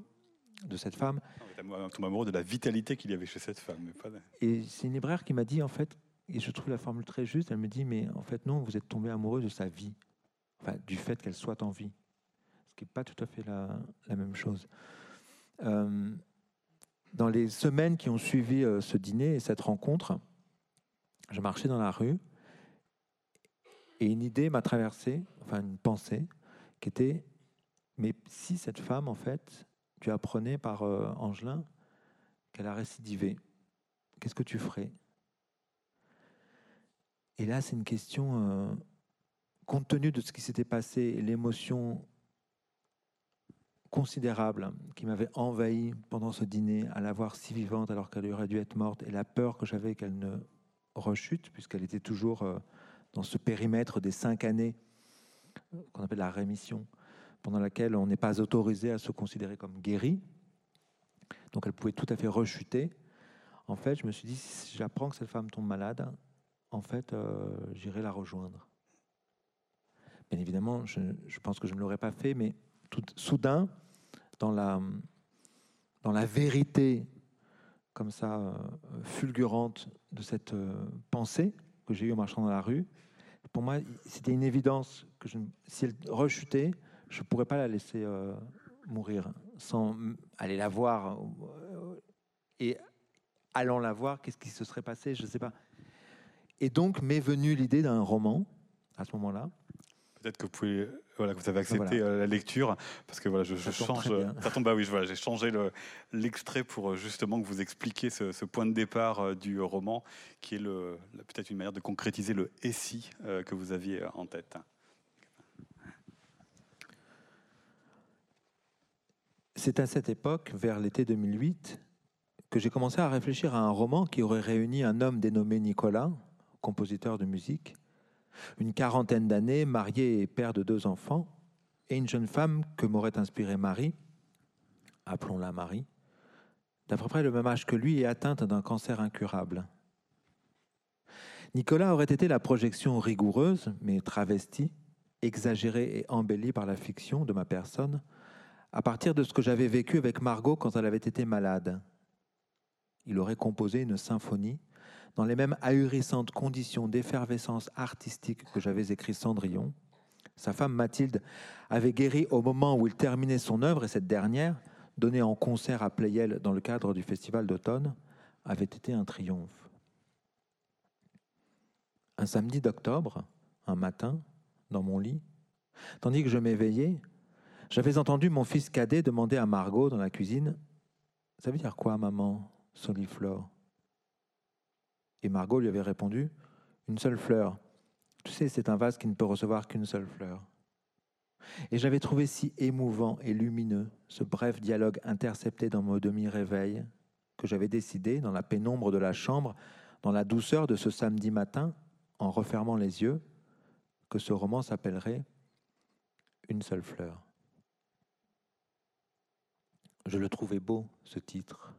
de cette femme. Tombé amoureux de la vitalité qu'il y avait chez cette femme. Et c'est une libraire qui m'a dit, en fait, et je trouve la formule très juste, elle me dit, mais en fait, non, vous êtes tombé amoureux de sa vie, enfin, du fait qu'elle soit en vie. Ce qui n'est pas tout à fait la, la même chose. Euh, dans les semaines qui ont suivi euh, ce dîner et cette rencontre, je marchais dans la rue et une idée m'a traversé, enfin une pensée, qui était mais si cette femme, en fait, tu apprenais par euh, Angelin qu'elle a récidivé. Qu'est-ce que tu ferais? Et là, c'est une question, euh, compte tenu de ce qui s'était passé l'émotion considérable qui m'avait envahi pendant ce dîner, à la voir si vivante alors qu'elle aurait dû être morte, et la peur que j'avais qu'elle ne rechute, puisqu'elle était toujours euh, dans ce périmètre des cinq années qu'on appelle la rémission, pendant laquelle on n'est pas autorisé à se considérer comme guéri. Donc elle pouvait tout à fait rechuter. En fait, je me suis dit, si j'apprends que cette femme tombe malade, en fait, euh, j'irai la rejoindre. Bien évidemment, je pense que je ne l'aurais pas fait, mais tout, soudain, dans la, vérité comme ça euh, fulgurante de cette euh, pensée que j'ai eue en marchant dans la rue, pour moi, c'était une évidence que si elle rechutait, je ne pourrais pas la laisser euh, mourir sans aller la voir. Et allant la voir, qu'est-ce qui se serait passé Je ne sais pas. Et donc m'est venue l'idée d'un roman à ce moment-là. Peut-être que vous pouvez voilà, vous avez accepté voilà. la lecture parce que voilà, je, je change. Ça tombe, bah oui, voilà, j'ai changé l'extrait pour justement que vous expliquiez ce, ce, point de départ du roman, qui est peut-être une manière de concrétiser le SI euh, que vous aviez en tête. C'est à cette époque, vers l'été 2008, que j'ai commencé à réfléchir à un roman qui aurait réuni un homme dénommé Nicolas, compositeur de musique, une quarantaine d'années, marié et père de deux enfants, et une jeune femme que m'aurait inspirée Marie, appelons-la Marie, d'à peu près le même âge que lui et atteinte d'un cancer incurable. Nicolas aurait été la projection rigoureuse, mais travestie, exagérée et embellie par la fiction de ma personne, à partir de ce que j'avais vécu avec Margot quand elle avait été malade. Il aurait composé une symphonie dans les mêmes ahurissantes conditions d'effervescence artistique que j'avais écrit Cendrillon. Sa femme Mathilde avait guéri au moment où il terminait son œuvre et cette dernière, donnée en concert à Playel dans le cadre du festival d'automne, avait été un triomphe. Un samedi d'octobre, un matin, dans mon lit, tandis que je m'éveillais, j'avais entendu mon fils cadet demander à Margot dans la cuisine Ça veut dire quoi, maman, soliflore? Et Margot lui avait répondu Une seule fleur. Tu sais, c'est un vase qui ne peut recevoir qu'une seule fleur. Et j'avais trouvé si émouvant et lumineux ce bref dialogue intercepté dans mon demi-réveil que j'avais décidé, dans la pénombre de la chambre, dans la douceur de ce samedi matin, en refermant les yeux, que ce roman s'appellerait Une seule fleur. Je le trouvais beau, ce titre.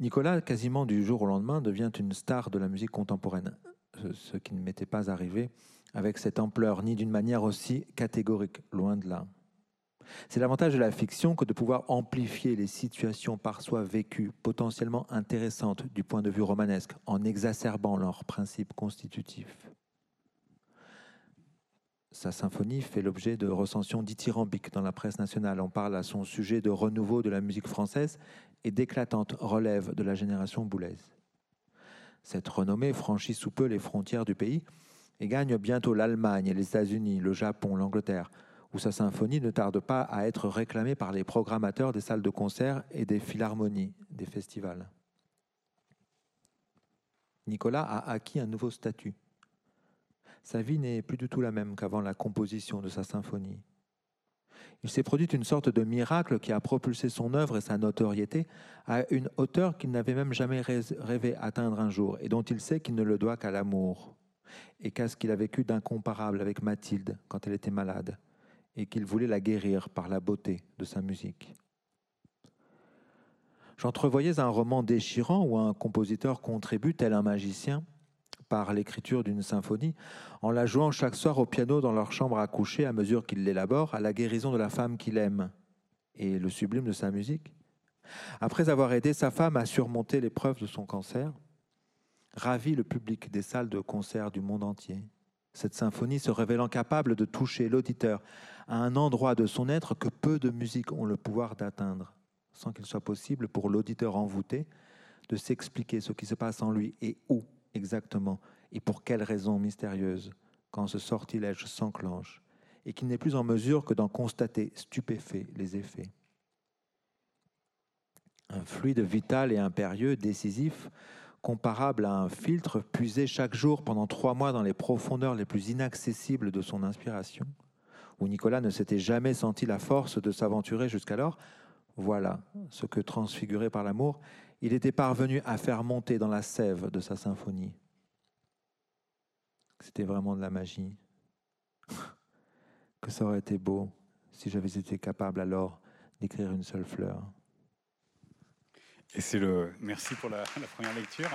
Nicolas, quasiment du jour au lendemain, devient une star de la musique contemporaine, ce qui ne m'était pas arrivé avec cette ampleur, ni d'une manière aussi catégorique, loin de là. C'est l'avantage de la fiction que de pouvoir amplifier les situations par soi vécues, potentiellement intéressantes du point de vue romanesque, en exacerbant leurs principes constitutifs. Sa symphonie fait l'objet de recensions dithyrambiques dans la presse nationale. On parle à son sujet de renouveau de la musique française et d'éclatante relève de la génération boulaise. Cette renommée franchit sous peu les frontières du pays et gagne bientôt l'Allemagne, les États-Unis, le Japon, l'Angleterre, où sa symphonie ne tarde pas à être réclamée par les programmateurs des salles de concert et des philharmonies, des festivals. Nicolas a acquis un nouveau statut. Sa vie n'est plus du tout la même qu'avant la composition de sa symphonie. Il s'est produit une sorte de miracle qui a propulsé son œuvre et sa notoriété à une hauteur qu'il n'avait même jamais rêvé atteindre un jour et dont il sait qu'il ne le doit qu'à l'amour et qu'à ce qu'il a vécu d'incomparable avec Mathilde quand elle était malade et qu'il voulait la guérir par la beauté de sa musique. J'entrevoyais un roman déchirant où un compositeur contribue, tel un magicien, par l'écriture d'une symphonie, en la jouant chaque soir au piano dans leur chambre à coucher à mesure qu'il l'élabore, à la guérison de la femme qu'il aime et le sublime de sa musique. Après avoir aidé sa femme à surmonter l'épreuve de son cancer, ravit le public des salles de concert du monde entier. Cette symphonie se révélant capable de toucher l'auditeur à un endroit de son être que peu de musiques ont le pouvoir d'atteindre, sans qu'il soit possible pour l'auditeur envoûté de s'expliquer ce qui se passe en lui et où exactement et pour quelles raisons mystérieuses quand ce sortilège s'enclenche et qu'il n'est plus en mesure que d'en constater stupéfait les effets? un fluide vital et impérieux, décisif, comparable à un filtre puisé chaque jour pendant trois mois dans les profondeurs les plus inaccessibles de son inspiration, où Nicolas ne s'était jamais senti la force de s'aventurer jusqu'alors, voilà ce que, transfiguré par l'amour, il était parvenu à faire monter dans la sève de sa symphonie. C'était vraiment de la magie. que ça aurait été beau si j'avais été capable alors d'écrire une seule fleur. Et c'est le. Merci pour la, la première lecture.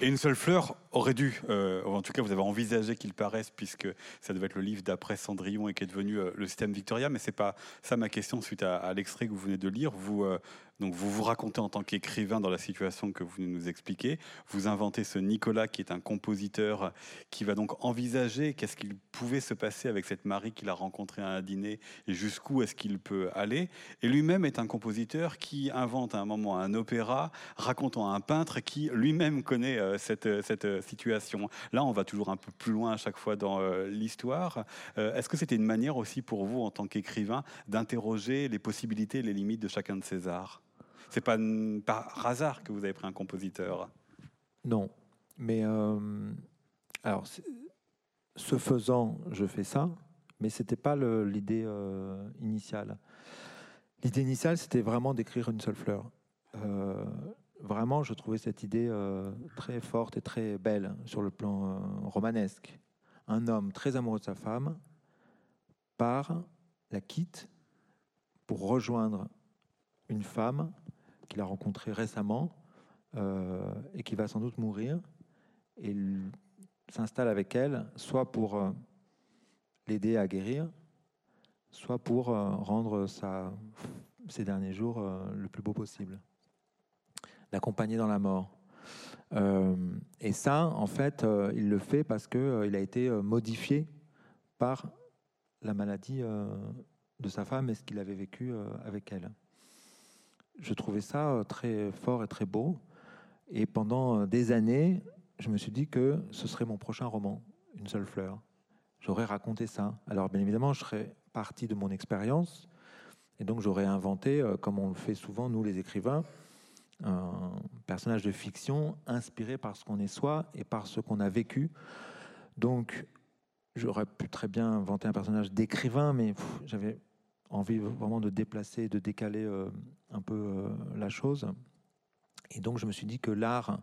Et une seule fleur aurait dû, euh, en tout cas vous avez envisagé qu'il paraisse, puisque ça devait être le livre d'après Cendrillon et qui est devenu euh, le système Victoria, mais c'est pas ça ma question suite à, l'extrait que vous venez de lire. Vous, euh, donc vous vous racontez en tant qu'écrivain dans la situation que vous nous expliquez. Vous inventez ce Nicolas qui est un compositeur qui va donc envisager qu'est-ce qu'il pouvait se passer avec cette Marie qu'il a rencontrée à un dîner et jusqu'où est-ce qu'il peut aller. Et lui-même est un compositeur qui invente à un moment un opéra racontant un peintre qui lui-même connaît euh, cette, cette situation. Là, on va toujours un peu plus loin à chaque fois dans euh, l'histoire. Euh, est-ce que c'était une manière aussi pour vous en tant qu'écrivain d'interroger les possibilités et les limites de chacun de ces arts? C'est pas par hasard que vous avez pris un compositeur. Non, mais euh, alors ce faisant, je fais ça, mais c'était pas l'idée initiale. L'idée initiale, c'était vraiment d'écrire une seule fleur. Vraiment, je trouvais cette idée très forte et très belle sur le plan romanesque. Un homme très amoureux de sa femme part, la quitte pour rejoindre une femme qu'il a rencontré récemment euh, et qui va sans doute mourir. Et s'installe avec elle, soit pour euh, l'aider à guérir, soit pour euh, rendre ses derniers jours le plus beau possible, l'accompagner dans la mort. et ça, en fait, il le fait parce qu'il a été modifié par la maladie de sa femme et ce qu'il avait vécu avec elle je trouvais ça euh, très fort et très beau. Et pendant euh, des années, je me suis dit que ce serait mon prochain roman, Une seule fleur. J'aurais raconté ça. Alors bien évidemment, je serais parti de mon expérience. Et donc j'aurais inventé, euh, comme on le fait souvent, nous les écrivains, un personnage de fiction inspiré par ce qu'on est soi et par ce qu'on a vécu. Donc j'aurais pu très bien inventer un personnage d'écrivain, mais j'avais envie vraiment de déplacer, de décaler euh, un peu euh, la chose. Et donc je me suis dit que l'art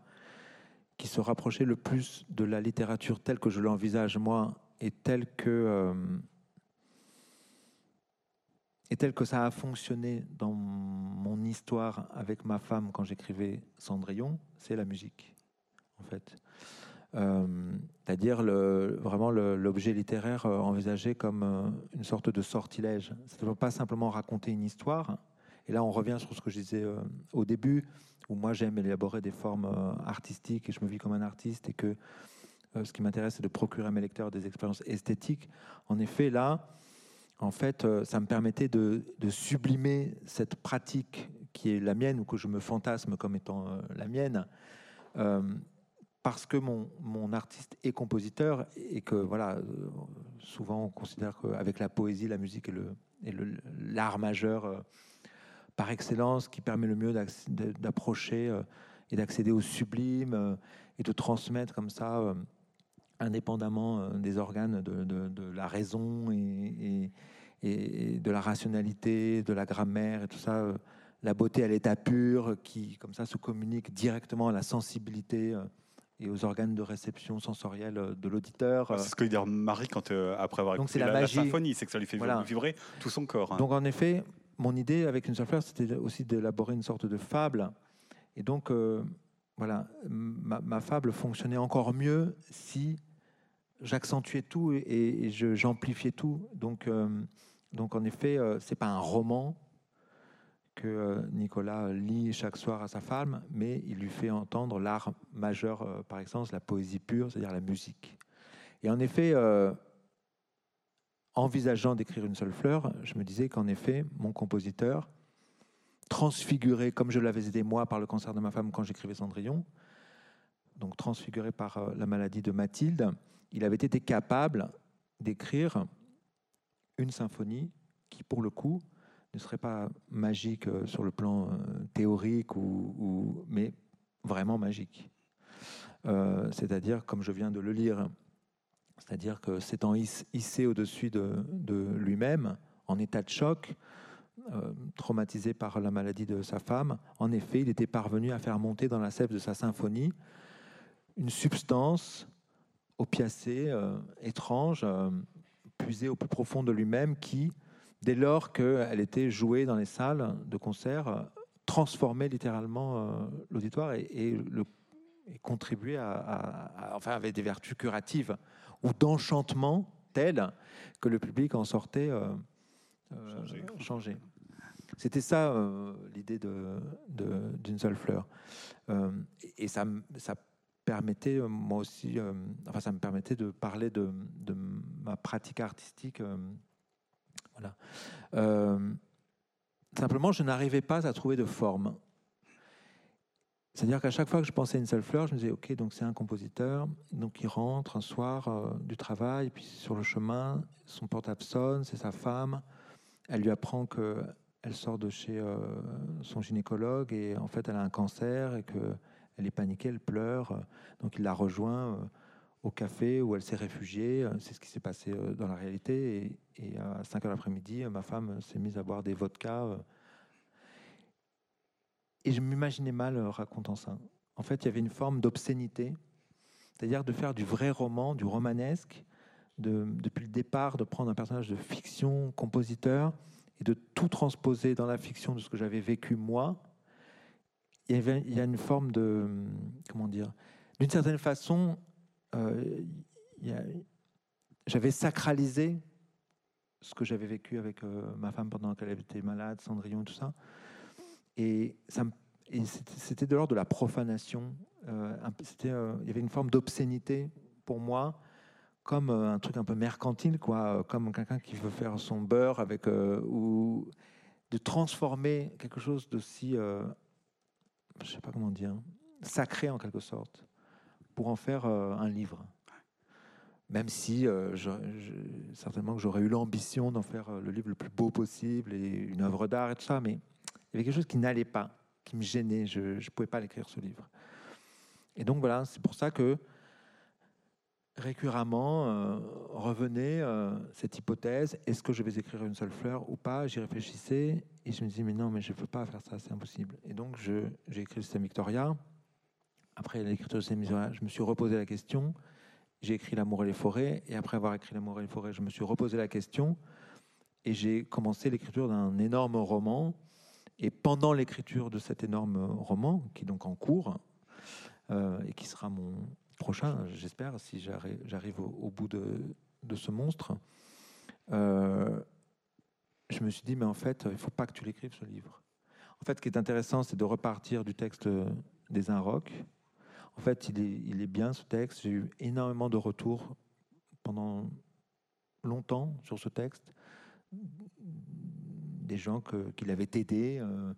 qui se rapprochait le plus de la littérature telle que je l'envisage moi et tel que euh, et tel que ça a fonctionné dans mon histoire avec ma femme quand j'écrivais Cendrillon, c'est la musique, en fait. Euh, c'est-à-dire vraiment l'objet littéraire euh, envisagé comme euh, une sorte de sortilège. Ça ne veut pas simplement raconter une histoire. Et là, on revient sur ce que je disais au début, où moi j'aime élaborer des formes artistiques et je me vis comme un artiste et que ce qui m'intéresse, c'est de procurer à mes lecteurs des expériences esthétiques. En effet, là, en fait, ça me permettait de, sublimer cette pratique qui est la mienne ou que je me fantasme comme étant la mienne parce que mon, artiste est compositeur et que voilà, euh, souvent on considère qu'avec la poésie, la musique est le l'art majeur euh, par excellence qui permet le mieux d'approcher euh, et d'accéder au sublime et de transmettre comme ça, indépendamment des organes de, de, la raison et, et, et, de la rationalité, de la grammaire et tout ça, la beauté à l'état pur qui comme ça se communique directement à la sensibilité et aux organes de réception sensorielle euh, de l'auditeur. Ah, c'est ce que dire Marie quand, euh, après avoir écouté la, symphonie, c'est que ça lui fait vibrer tout son corps. Hein. Donc en effet, mon idée avec une seule fleur, c'était aussi d'élaborer une sorte de fable. Et donc, euh, voilà, ma, fable fonctionnait encore mieux si j'accentuais tout et, j'amplifiais tout. Donc, donc en effet, c'est pas un roman, que euh, Nicolas lit chaque soir à sa femme, mais il lui fait entendre l'art majeur euh, par excellence, la poésie pure, c'est-à-dire la musique. Et en effet, euh, envisageant d'écrire une seule fleur, je me disais qu'en effet, mon compositeur, transfiguré comme je l'avais été moi par le cancer de ma femme quand j'écrivais Cendrillon, donc transfiguré par la maladie de Mathilde, il avait été capable d'écrire une symphonie qui, pour le coup, ne serait pas magique euh, sur le plan euh, théorique, ou, mais vraiment magique. Euh, c'est-à-dire, comme je viens de le lire, c'est-à-dire que s'étant hissé au-dessus de, lui-même, en état de choc, traumatisé par la maladie de sa femme, en effet, il était parvenu à faire monter dans la sève de sa symphonie une substance opiacée, étrange, puisée au plus profond de lui-même, qui, dès lors qu'elle était jouée dans les salles de concert, transformait littéralement euh, l'auditoire et, le, contribuait à, enfin, avait des vertus curatives ou d'enchantement telles que le public en sortait euh, euh, changé. C'était ça l'idée d'une de, seule fleur. et ça, ça permettait, moi aussi, enfin, ça me permettait de parler de, ma pratique artistique voilà. Euh, simplement, je n'arrivais pas à trouver de forme. C'est-à-dire qu'à chaque fois que je pensais à une seule fleur, je me disais, OK, donc c'est un compositeur, donc il rentre un soir euh, du travail, puis sur le chemin, son portable sonne, c'est sa femme, elle lui apprend qu'elle sort de chez euh, son gynécologue et en fait elle a un cancer et qu'elle est paniquée, elle pleure, donc il la rejoint au café où elle s'est réfugiée. Euh, c'est ce qui s'est passé euh, dans la réalité. Et, à 5 heures l'après-midi, euh, ma femme s'est mise à boire des vodkas. Et je m'imaginais mal racontant ça. En fait, il y avait une forme d'obscénité, c'est-à-dire de faire du vrai roman, du romanesque, de, depuis le départ, de prendre un personnage de fiction, compositeur, et de tout transposer dans la fiction de ce que j'avais vécu moi. Il y, avait, a une forme de, comment dire, d'une certaine façon, euh, j'avais sacralisé ce que j'avais vécu avec euh, ma femme pendant qu'elle était malade, Cendrillon, tout ça. Et, c'était de l'ordre de la profanation. Euh, il y avait une forme d'obscénité pour moi, comme un truc un peu mercantile, quoi, comme quelqu'un qui veut faire son beurre avec ou de transformer quelque chose d'aussi, je sais pas comment dire, sacré en quelque sorte pour en faire euh, un livre. Même si euh, certainement que j'aurais eu l'ambition d'en faire euh, le livre le plus beau possible et une œuvre d'art et tout ça, mais il y avait quelque chose qui n'allait pas, qui me gênait. Je ne pouvais pas l'écrire ce livre. Et donc voilà, c'est pour ça que récurremment revenait cette hypothèse est-ce que je vais écrire une seule fleur ou pas? J'y réfléchissais et je me disais mais non, mais je ne peux pas faire ça, c'est impossible. Et donc j'ai écrit le système Victoria après l'écriture de ces je me suis reposé la question. J'ai écrit L'amour et les forêts. Et après avoir écrit L'amour et les forêts, je me suis reposé la question. Et j'ai commencé l'écriture d'un énorme roman. Et pendant l'écriture de cet énorme roman, qui est donc en cours, euh, et qui sera mon prochain, j'espère, si j'arrive au, bout de, ce monstre, euh, je me suis dit, mais en fait, il ne faut pas que tu l'écrives, ce livre. En fait, ce qui est intéressant, c'est de repartir du texte des Inrocks, en fait, il est, bien ce texte. J'ai eu énormément de retours pendant longtemps sur ce texte. Des gens qui l'avaient aidé. Euh,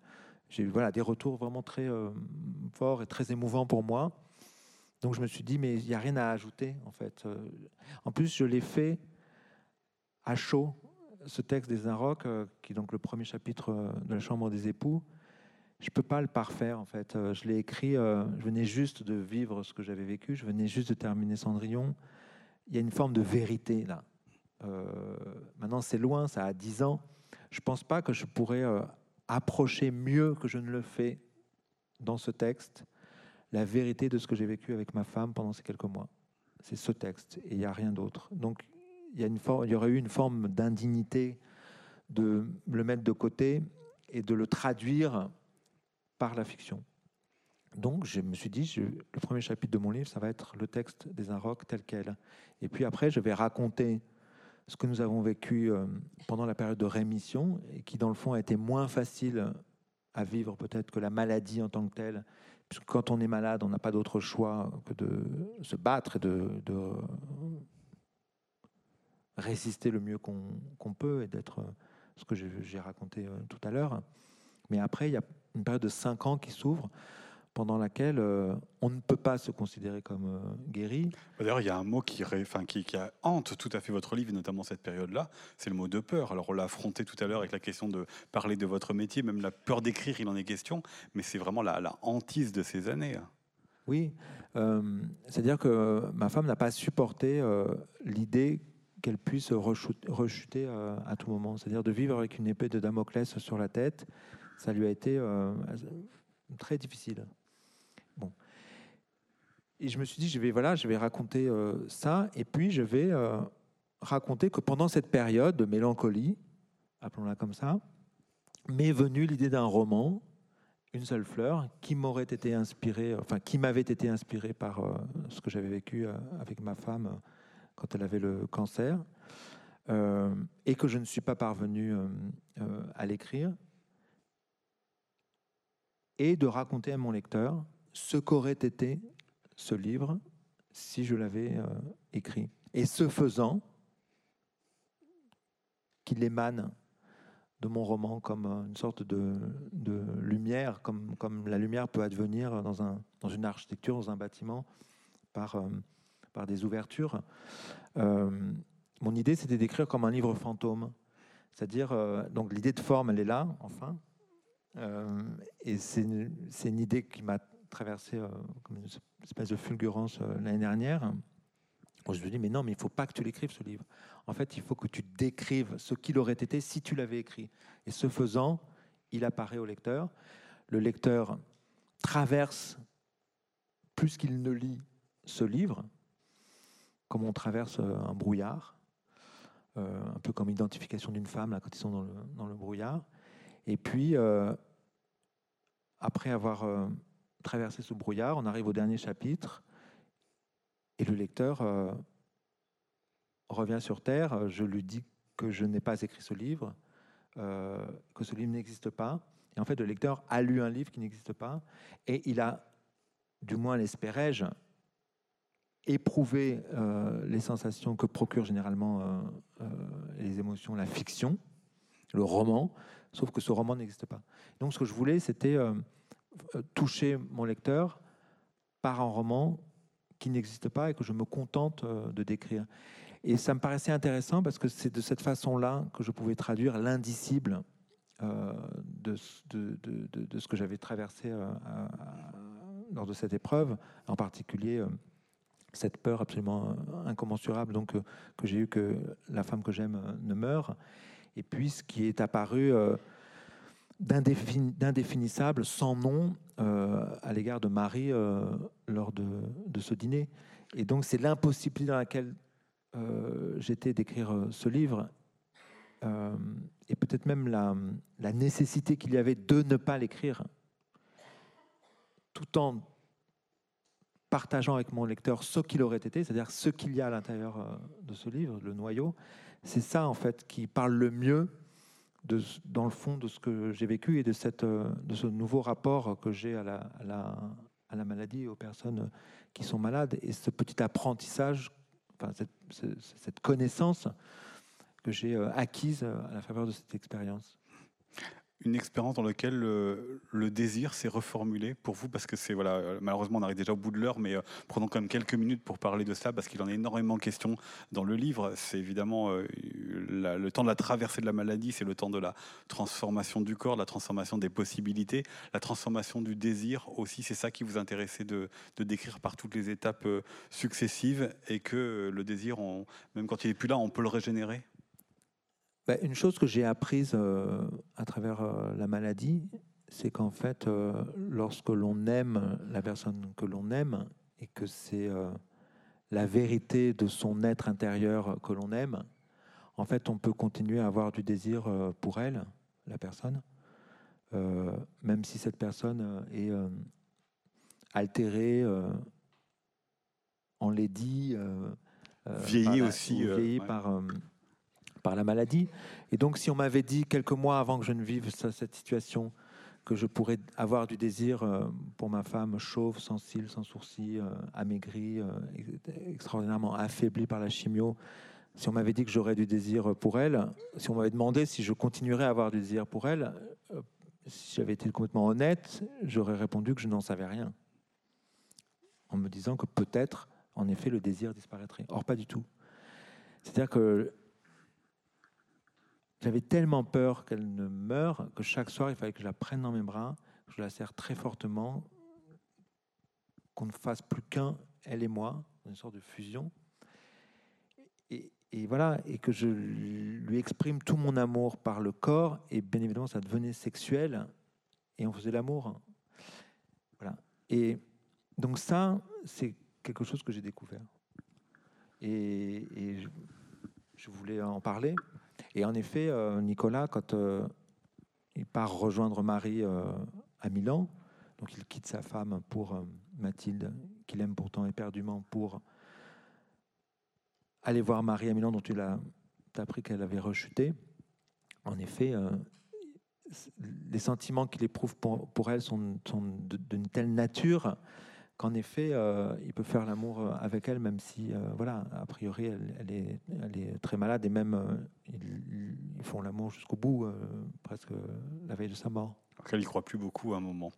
j'ai eu des retours vraiment très euh, forts et très émouvants pour moi. Donc je me suis dit, mais il n'y a rien à ajouter en fait. Euh, en plus, je l'ai fait à chaud, ce texte des Inrocks, qui est donc le premier chapitre de la Chambre des époux je peux pas le parfaire en fait. Euh, je l'ai écrit, euh, je venais juste de vivre ce que j'avais vécu, je venais juste de terminer Cendrillon. Il y a une forme de vérité là. Euh, maintenant, c'est loin, ça a 10 ans. Je pense pas que je pourrais approcher mieux que je ne le fais dans ce texte la vérité de ce que j'ai vécu avec ma femme pendant ces quelques mois. C'est ce texte et il n'y a rien d'autre. Donc, il y, aurait eu une forme d'indignité de le mettre de côté et de le traduire par la fiction. Donc, je me suis dit, le premier chapitre de mon livre, ça va être le texte des Inrocks tel quel. Et puis après, je vais raconter ce que nous avons vécu euh, pendant la période de rémission, et qui, dans le fond, a été moins facile à vivre peut-être que la maladie en tant que telle. Quand on est malade, on n'a pas d'autre choix que de se battre et de, résister le mieux qu'on peut et d'être ce que j'ai raconté euh, tout à l'heure. Mais après, il y a une période de cinq ans qui s'ouvre pendant laquelle euh, on ne peut pas se considérer comme euh, guéri. D'ailleurs, il y a un mot qui, enfin, qui, qui, hante tout à fait votre livre, notamment cette période-là, c'est le mot de peur. Alors, on l'a affronté tout à l'heure avec la question de parler de votre métier, même la peur d'écrire, il en est question, mais c'est vraiment la, la, hantise de ces années. Oui, euh, c'est-à-dire que ma femme n'a pas supporté l'idée qu'elle puisse rechuter à tout moment, c'est-à-dire de vivre avec une épée de Damoclès sur la tête. Ça lui a été très difficile. Et je me suis dit, je vais, voilà, je vais raconter euh, ça, et puis je vais euh, raconter que pendant cette période de mélancolie, appelons-la comme ça, m'est venue l'idée d'un roman, Une seule fleur, qui m'aurait été inspiré, enfin qui m'avait été inspiré par euh, ce que j'avais vécu avec ma femme quand elle avait le cancer, et que je ne suis pas parvenu à l'écrire, et de raconter à mon lecteur ce qu'aurait été ce livre si je l'avais euh, écrit. Et ce faisant, qu'il émane de mon roman comme euh, une sorte de, lumière, comme, la lumière peut advenir dans, un, dans une architecture, dans un bâtiment, par, euh, des ouvertures. mon idée, c'était d'écrire comme un livre fantôme. C'est-à-dire, donc l'idée de forme, elle est là, enfin. et c'est une, idée qui m'a traversé euh, comme une espèce de fulgurance euh, l'année dernière. je me dit, mais non, mais il ne faut pas que tu l'écrives ce livre. En fait, il faut que tu décrives ce qu'il aurait été si tu l'avais écrit. Et ce faisant, il apparaît au lecteur. Le lecteur traverse, plus qu'il ne lit ce livre, comme on traverse euh, un brouillard, un peu comme l'identification d'une femme là, quand ils sont dans le, dans le brouillard. Et puis, après avoir traverser ce brouillard, on arrive au dernier chapitre, et le lecteur euh, revient sur Terre. Je lui dis que je n'ai pas écrit ce livre, euh, que ce livre n'existe pas. Et en fait, le lecteur a lu un livre qui n'existe pas, et il a, du moins l'espérais-je, éprouvé euh, les sensations que procure généralement les émotions, la fiction, le roman, sauf que ce roman n'existe pas. Donc ce que je voulais, c'était toucher mon lecteur par un roman qui n'existe pas et que je me contente euh, de décrire. Et ça me paraissait intéressant parce que c'est de cette façon-là que je pouvais traduire l'indicible euh, de, de, de, de, ce que j'avais traversé lors de cette épreuve, en particulier cette peur absolument incommensurable donc, que j'ai eu que la femme que j'aime ne meure. Et puis ce qui est apparu d'indéfinissable, sans nom, euh, à l'égard de Marie euh, lors de, ce dîner. Et donc c'est l'impossibilité dans laquelle euh, j'étais d'écrire ce livre, et peut-être même la, la nécessité qu'il y avait de ne pas l'écrire, tout en partageant avec mon lecteur ce qu'il aurait été, c'est-à-dire ce qu'il y a à l'intérieur de ce livre, le noyau. C'est ça, en fait, qui parle le mieux dans le fond de ce que j'ai vécu et de, cette, de ce nouveau rapport que j'ai à la, à, la, maladie et aux personnes qui sont malades. Et ce petit apprentissage, enfin, cette, cette connaissance que j'ai euh, acquise à la faveur de cette expérience une expérience dans laquelle le, désir s'est reformulé pour vous Parce que c'est, voilà, malheureusement, on arrive déjà au bout de l'heure, mais euh, prenons quand même quelques minutes pour parler de ça, parce qu'il en est énormément question dans le livre. C'est évidemment euh, le temps de la traversée de la maladie, c'est le temps de la transformation du corps, la transformation des possibilités, la transformation du désir aussi. C'est ça qui vous intéressait de, décrire par toutes les étapes euh, successives, et que le désir, même quand il n'est plus là, on peut le régénérer bah, une chose que j'ai apprise euh, à travers euh, la maladie, c'est qu'en fait, euh, lorsque l'on aime la personne que l'on aime et que c'est la vérité de son être intérieur que l'on aime, en fait, on peut continuer à avoir du désir pour elle, la personne, même si cette personne est altérée, enlaidie, vieillie aussi, vieillie par par la maladie. Et donc, si on m'avait dit quelques mois avant que je ne vive cette situation, que je pourrais avoir du désir euh, pour ma femme chauve, sans cils, sans sourcils, euh, amaigrie, euh, extraordinairement affaiblie par la chimio, si on m'avait dit que j'aurais du désir pour elle, si on m'avait demandé si je continuerais à avoir du désir pour elle, si j'avais été complètement honnête, j'aurais répondu que je n'en savais rien, en me disant que peut-être, en effet, le désir disparaîtrait. Or, pas du tout. C'est-à-dire que j'avais tellement peur qu'elle ne meure que chaque soir, il fallait que je la prenne dans mes bras, que je la serre très fortement, qu'on ne fasse plus qu'un, elle et moi, une sorte de fusion. Et, voilà, et que je lui exprime tout mon amour par le corps, et bien évidemment, ça devenait sexuel, et on faisait l'amour. Voilà. Et donc ça, c'est quelque chose que j'ai découvert. Et, je, voulais en parler. Et en effet, euh, Nicolas, quand euh, il part rejoindre Marie euh, à Milan, donc il quitte sa femme pour Mathilde, qu'il aime pourtant éperdument, pour aller voir Marie à Milan, dont tu as, appris qu'elle avait rechuté. En effet, les sentiments qu'il éprouve pour, pour, elle sont, sont d'une telle nature qu'en effet, euh, il peut faire l'amour avec elle, même si, euh, voilà, a priori, elle, est, est, très malade, et même euh, ils, font l'amour jusqu'au bout, euh, presque la veille de sa mort. Donc elle n'y croit plus beaucoup à un moment.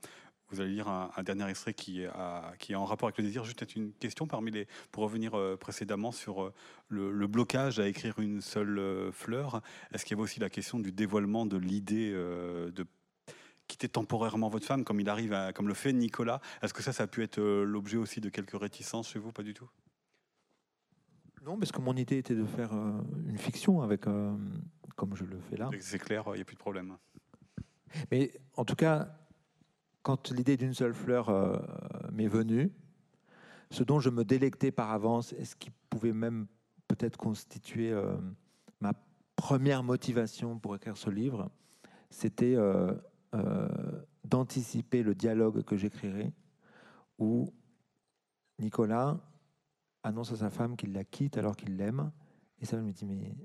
Vous allez lire un, dernier extrait qui, a, qui est en rapport avec le désir. Juste peut-être une question parmi les, pour revenir euh, précédemment sur euh, le, le, blocage à écrire une seule euh, fleur. Est-ce qu'il y avait aussi la question du dévoilement de l'idée de quitter temporairement votre femme, comme il arrive, à, comme le fait Nicolas Est-ce que ça, ça a pu être l'objet aussi de quelques réticences chez vous Pas du tout? Non, parce que mon idée était de faire une fiction avec, comme je le fais là. C'est clair, il n'y a plus de problème. Mais en tout cas, quand l'idée d'une seule fleur euh, m'est venue, ce dont je me délectais par avance et ce qui pouvait même peut-être constituer euh, ma première motivation pour écrire ce livre, c'était euh, d'anticiper le dialogue que j'écrirais où Nicolas annonce à sa femme qu'il la quitte alors qu'il l'aime. Et ça me dit, mais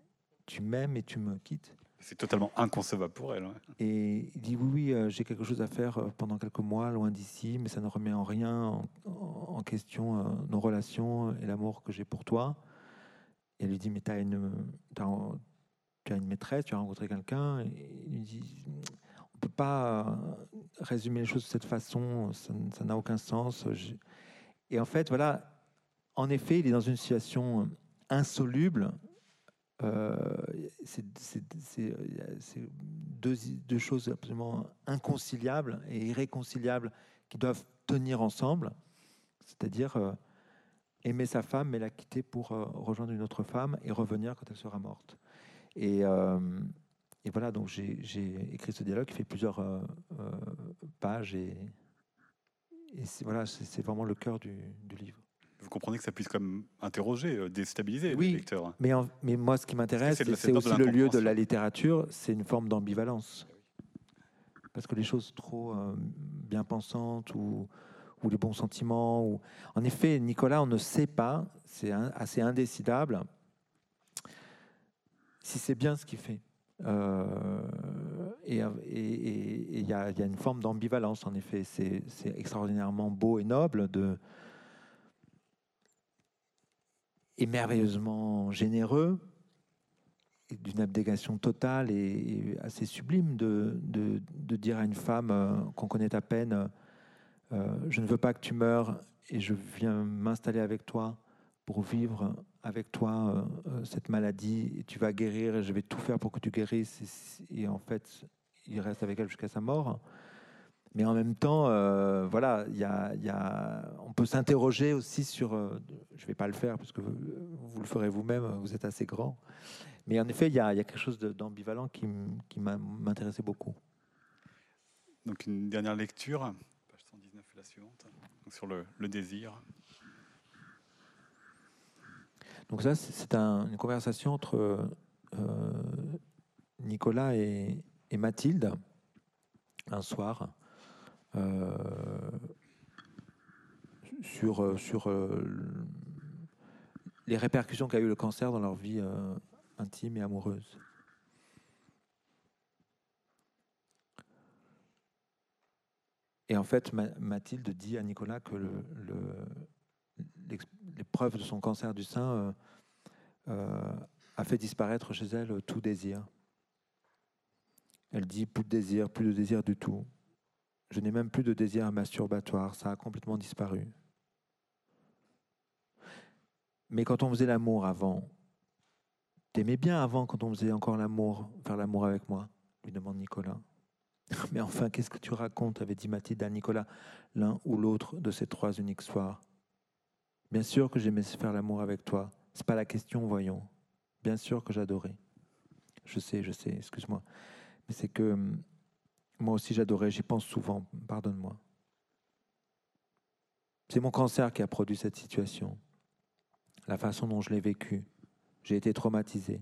tu m'aimes et tu me quittes c'est totalement inconcevable pour elle. Ouais. Et il dit oui, oui, euh, j'ai quelque chose à faire euh, pendant quelques mois, loin d'ici, mais ça ne remet en rien en, en question euh, nos relations et l'amour que j'ai pour toi. Et elle lui dit, mais as une, as, tu as une maîtresse, tu as rencontré quelqu'un. Et il lui dit, pas résumer les choses de cette façon, ça n'a aucun sens. Et en fait, voilà, en effet, il est dans une situation insoluble euh, c'est deux, choses absolument inconciliables et irréconciliables qui doivent tenir ensemble, c'est-à-dire euh, aimer sa femme mais la quitter pour euh, rejoindre une autre femme et revenir quand elle sera morte. Et, euh, et voilà, donc j'ai écrit ce dialogue qui fait plusieurs euh, pages et, et voilà, c'est vraiment le cœur du, du livre vous comprenez que ça puisse comme interroger, euh, déstabiliser oui, le lecteur. Mais, en, mais moi, ce qui m'intéresse, c'est aussi le lieu de la littérature, c'est une forme d'ambivalence. Parce que les choses trop euh, bien pensantes ou, ou, les bons sentiments. Ou... En effet, Nicolas, on ne sait pas, c'est assez indécidable, si c'est bien ce qu'il fait. Euh, et il y, a une forme d'ambivalence, en effet. C'est extraordinairement beau et noble est merveilleusement généreux, d'une abdégation totale et, assez sublime de, dire à une femme euh, qu'on connaît à peine euh, Je ne veux pas que tu meurs et je viens m'installer avec toi pour vivre avec toi euh, cette maladie tu vas guérir je vais tout faire pour que tu guérisses. Et, en fait, il reste avec elle jusqu'à sa mort. Mais en même temps, euh, voilà, y y a, on peut s'interroger aussi sur. Euh, je ne vais pas le faire parce que vous, le ferez vous-même, vous êtes assez grand. Mais en effet, il y, a quelque chose d'ambivalent qui, m'intéressait beaucoup. Donc, une dernière lecture, page 119 et la suivante, sur le, désir. Donc, ça, c'est un, une conversation entre euh, Nicolas et, Mathilde un soir. Euh, sur, euh, sur les répercussions qu'a eu le cancer dans leur vie intime et amoureuse. Et en fait, Mathilde dit à Nicolas que l'épreuve le, de son cancer du sein euh, a fait disparaître chez elle tout désir. Elle dit plus de désir, plus de désir du tout. Je n'ai même plus de désir masturbatoire, ça a complètement disparu. Mais quand on faisait l'amour avant, t'aimais bien avant quand on faisait encore l'amour, faire l'amour avec moi lui demande Nicolas. Mais enfin, qu'est-ce que tu racontes avait dit Mathilde à Nicolas, l'un ou l'autre de ces trois uniques soirs. Bien sûr que j'aimais faire l'amour avec toi. C'est pas la question, voyons. Bien sûr que j'adorais. Je sais, je sais, excuse-moi. Mais c'est que hum, moi aussi j'adorais, j'y pense souvent, pardonne-moi. C'est mon cancer qui a produit cette situation, la façon dont je l'ai vécu. J'ai été traumatisé.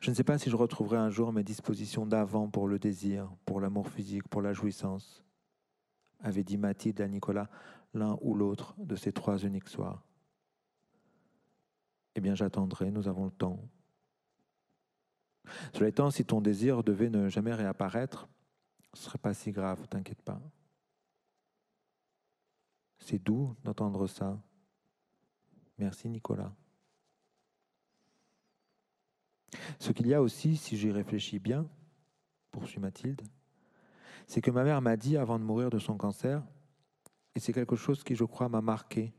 Je ne sais pas si je retrouverai un jour mes dispositions d'avant pour le désir, pour l'amour physique, pour la jouissance, avait dit Mathilde à Nicolas l'un ou l'autre de ces trois uniques soirs. Eh bien, j'attendrai, nous avons le temps. Cela étant, si ton désir devait ne jamais réapparaître, ce ne serait pas si grave, t'inquiète pas. C'est doux d'entendre ça. Merci Nicolas. Ce qu'il y a aussi, si j'y réfléchis bien, poursuit Mathilde, c'est que ma mère m'a dit avant de mourir de son cancer, et c'est quelque chose qui, je crois, m'a marqué,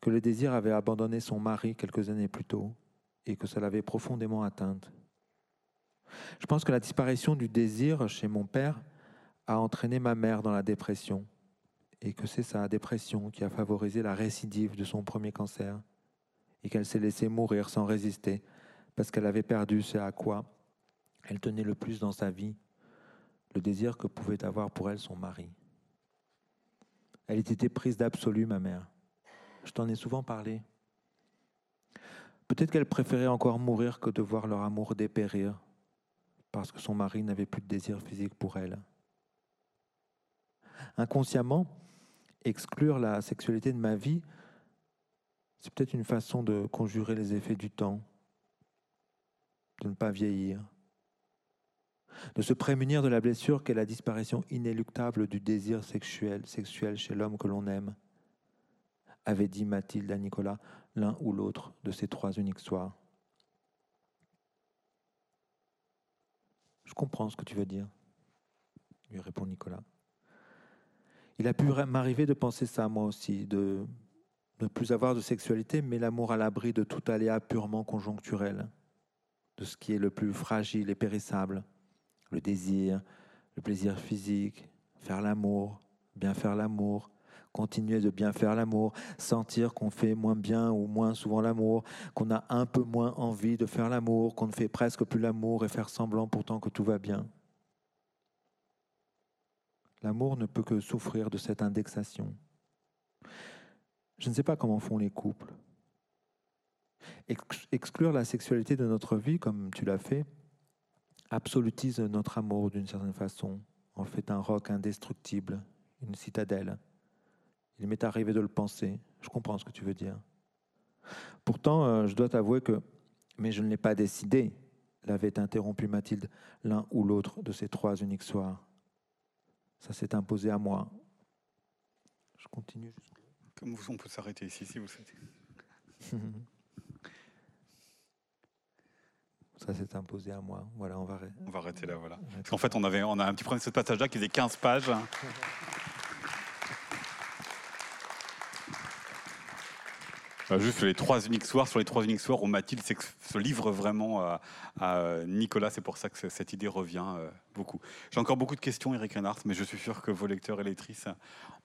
que le désir avait abandonné son mari quelques années plus tôt, et que ça l'avait profondément atteinte. Je pense que la disparition du désir chez mon père a entraîné ma mère dans la dépression, et que c'est sa dépression qui a favorisé la récidive de son premier cancer, et qu'elle s'est laissée mourir sans résister parce qu'elle avait perdu ce à quoi elle tenait le plus dans sa vie, le désir que pouvait avoir pour elle son mari. Elle était prise d'absolu, ma mère. Je t'en ai souvent parlé. Peut-être qu'elle préférait encore mourir que de voir leur amour dépérir, parce que son mari n'avait plus de désir physique pour elle. Inconsciemment, exclure la sexualité de ma vie, c'est peut-être une façon de conjurer les effets du temps, de ne pas vieillir, de se prémunir de la blessure qu'est la disparition inéluctable du désir sexuel, chez l'homme que l'on aime, avait dit Mathilde à Nicolas l'un ou l'autre de ces trois uniques soirs. Je comprends ce que tu veux dire, lui répond Nicolas. Il a pu m'arriver de penser ça moi aussi, de ne plus avoir de sexualité, mais l'amour à l'abri de tout aléa purement conjoncturel de ce qui est le plus fragile et périssable, le désir, le plaisir physique, faire l'amour, bien faire l'amour, continuer de bien faire l'amour, sentir qu'on fait moins bien ou moins souvent l'amour, qu'on a un peu moins envie de faire l'amour, qu'on ne fait presque plus l'amour et faire semblant pourtant que tout va bien. L'amour ne peut que souffrir de cette indexation. Je ne sais pas comment font les couples. Exclure la sexualité de notre vie, comme tu l'as fait, absolutise notre amour d'une certaine façon, en fait un roc indestructible, une citadelle. Il m'est arrivé de le penser, je comprends ce que tu veux dire. Pourtant, euh, je dois t'avouer que, mais je ne l'ai pas décidé, l'avait interrompu Mathilde, l'un ou l'autre de ces trois uniques soirs. Ça s'est imposé à moi. Je continue jusqu'au... Comme on peut s'arrêter ici si vous souhaitez. Ça s'est imposé à moi. Voilà, on va, on va arrêter là. Voilà. Parce qu'en fait, on, avait, on a un petit problème de ce passage-là qui faisait 15 pages. Juste les trois uniques soirs, sur les trois uniques soirs où Mathilde se livre vraiment à, Nicolas. C'est pour ça que cette idée revient euh, beaucoup. J'ai encore beaucoup de questions, Eric Reinhardt, mais je suis sûr que vos lecteurs et lectrices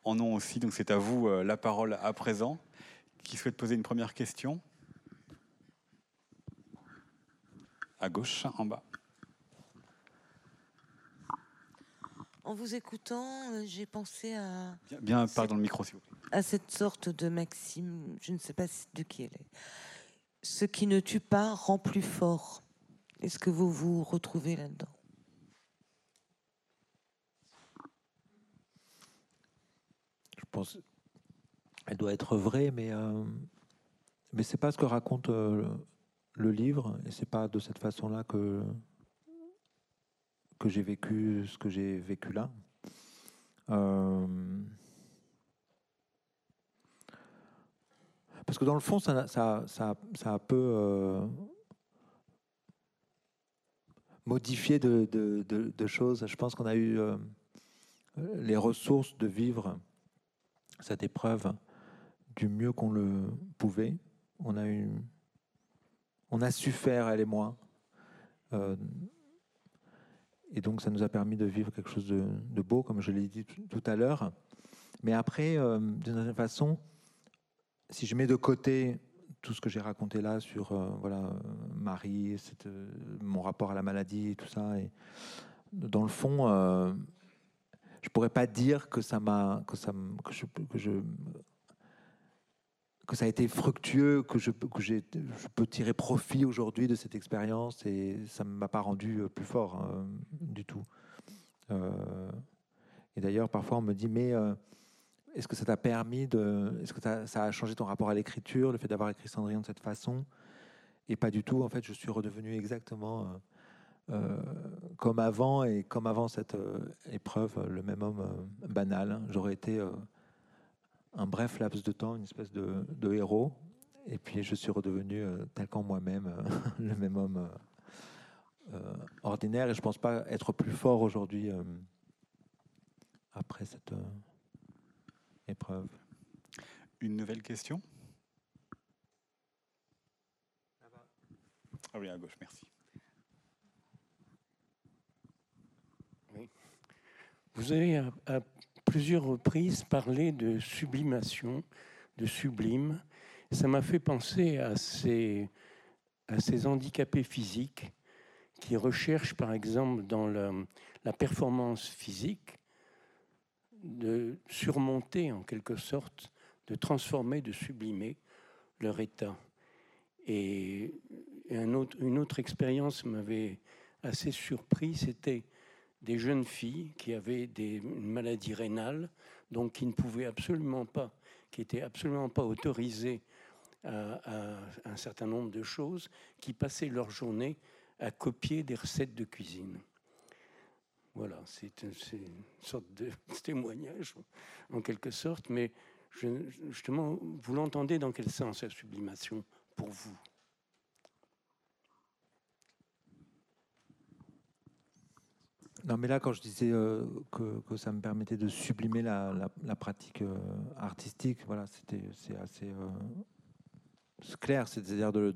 en ont aussi. Donc c'est à vous euh, la parole à présent. Qui souhaite poser une première question? À gauche, en bas. En vous écoutant, euh, j'ai pensé à. Bien, bien dans le micro, s'il vous plaît. À cette sorte de maxime, je ne sais pas de qui elle est. Ce qui ne tue pas rend plus fort. Est-ce que vous vous retrouvez là-dedans? Je pense. Elle doit être vraie, mais. Euh, mais c'est pas ce que raconte. Euh, le livre, et c'est pas de cette façon-là que, que j'ai vécu ce que j'ai vécu là. Euh, parce que dans le fond, ça, ça, ça, a peu. Euh, modifié de, de, choses. Je pense qu'on a eu les ressources de vivre cette épreuve du mieux qu'on le pouvait. On a, eu, on a su faire, elle et moi. Euh, et donc, ça nous a permis de vivre quelque chose de, beau, comme je l'ai dit tout à l'heure. Mais après, euh, d'une certaine façon, si je mets de côté tout ce que j'ai raconté là sur euh, voilà, Marie, mon rapport à la maladie, tout ça, et dans le fond, je pourrais pas dire que ça m'a que ça que je, que je que ça a été fructueux, que je, peux tirer profit aujourd'hui de cette expérience et ça ne m'a pas rendu euh, plus fort hein, du tout. Euh, et d'ailleurs, parfois, on me dit, mais euh, est-ce que ça t'a permis de... Est-ce que ça a changé ton rapport à l'écriture, le fait d'avoir écrit Cendrillon de cette façon? Et pas du tout. En fait, je suis redevenu exactement comme avant et comme avant cette épreuve, le même homme banal. J'aurais été un bref laps de temps, une espèce de, héros. Et puis je suis redevenu euh, tel qu'en moi-même, euh, le même homme euh, ordinaire. Et je ne pense pas être plus fort aujourd'hui après cette épreuve. Une nouvelle question? Ah oui, à gauche, merci. Oui. Vous avez plusieurs reprises parler de sublimation, de sublime. Ça m'a fait penser à ces, à ces handicapés physiques qui recherchent, par exemple, dans la, performance physique, de surmonter en quelque sorte, de transformer, de sublimer leur état. Et une autre expérience m'avait assez surpris, c'était des jeunes filles qui avaient des, une maladie rénale, donc qui ne pouvaient absolument pas, qui étaient absolument pas autorisées à, un certain nombre de choses, qui passaient leur journée à copier des recettes de cuisine. Voilà, c'est une, sorte de témoignage en quelque sorte, mais justement, vous l'entendez dans quel sens la sublimation pour vous? Non, mais là, quand je disais euh, que, ça me permettait de sublimer la, pratique euh, artistique, voilà, c'était c'est assez euh, clair, c'est-à-dire de,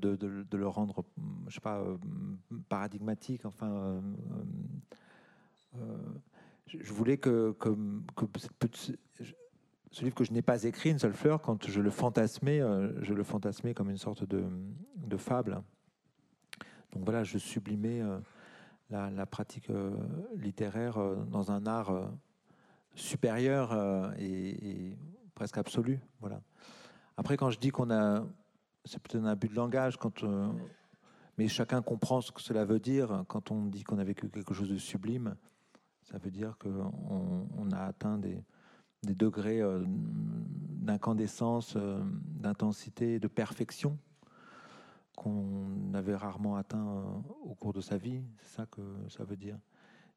le rendre, je sais pas, paradigmatique. Enfin, je voulais que, ce livre que je n'ai pas écrit, une seule fleur, quand je le fantasmais, je le fantasmais comme une sorte de fable. Donc voilà, je sublimais la, pratique euh, littéraire euh, dans un art euh, supérieur et, presque absolu. Voilà. Après, quand je dis qu'on a, c'est peut-être un abus de langage, mais chacun comprend ce que cela veut dire. Quand on dit qu'on a vécu quelque chose de sublime, ça veut dire qu'on on a atteint des degrés d'incandescence, d'intensité, de perfection qu'on avait rarement atteint euh, au cours de sa vie. C'est ça que ça veut dire.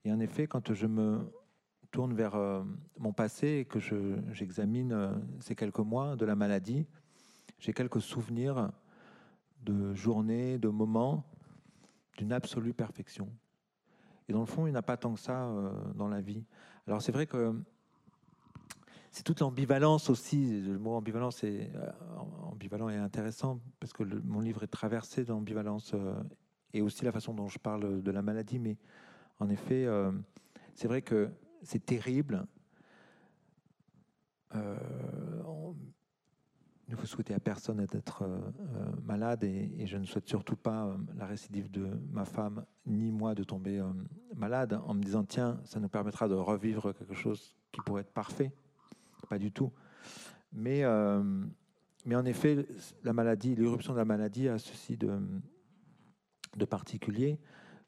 Et en effet, quand je me tourne vers euh, mon passé et que j'examine euh, ces quelques mois de la maladie, j'ai quelques souvenirs de journées, de moments d'une absolue perfection. Et dans le fond, il n'y a pas tant que ça dans la vie. Alors c'est vrai que c'est toute l'ambivalence aussi. Le mot ambivalence est euh, ambivalent et intéressant parce que mon livre est traversé d'ambivalence euh, et aussi la façon dont je parle de la maladie. Mais en effet, euh, c'est vrai que c'est terrible. il ne faut souhaiter à personne d'être malade et, je ne souhaite surtout pas la récidive de ma femme ni moi de tomber malade en me disant tiens, ça nous permettra de revivre quelque chose qui pourrait être parfait pas du tout. Mais, euh, mais en effet, la maladie, l'éruption de la maladie a ceci de, de particulier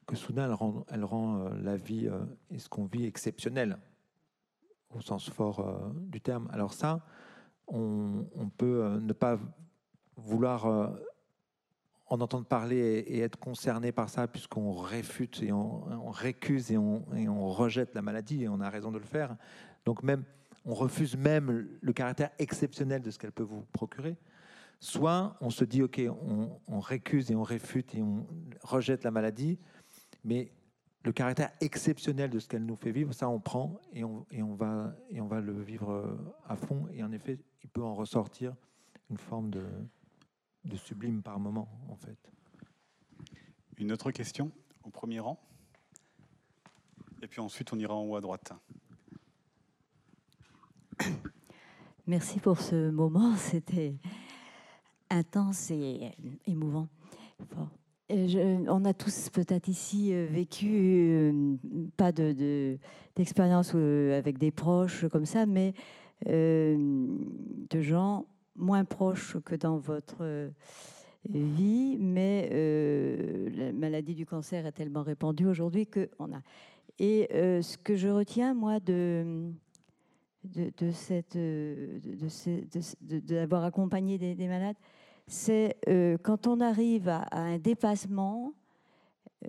que soudain elle rend, elle rend euh, la vie euh, et ce qu'on vit exceptionnel, au sens fort du terme. Alors ça, on, peut ne pas vouloir en entendre parler et, être concerné par ça, puisqu'on réfute et on, on récuse et on, et on, rejette la maladie, et on a raison de le faire. Donc même on refuse même le caractère exceptionnel de ce qu'elle peut vous procurer, soit on se dit, OK, on, récuse et on réfute et on rejette la maladie, mais le caractère exceptionnel de ce qu'elle nous fait vivre, ça on prend et on, va, et on va le vivre à fond. Et en effet, il peut en ressortir une forme de, de sublime par moment, en fait. Une autre question au premier rang Et puis ensuite, on ira en haut à droite. Merci pour ce moment, c'était intense et émouvant. on a tous peut-être ici euh, vécu euh, pas de, d'expérience euh, avec des proches comme ça, mais de gens moins proches que dans votre vie, mais la maladie du cancer est tellement répandue aujourd'hui qu'on a. Et ce que je retiens, moi, de, de, cette, d'avoir accompagné des, malades, c'est euh, quand on arrive à, un dépassement,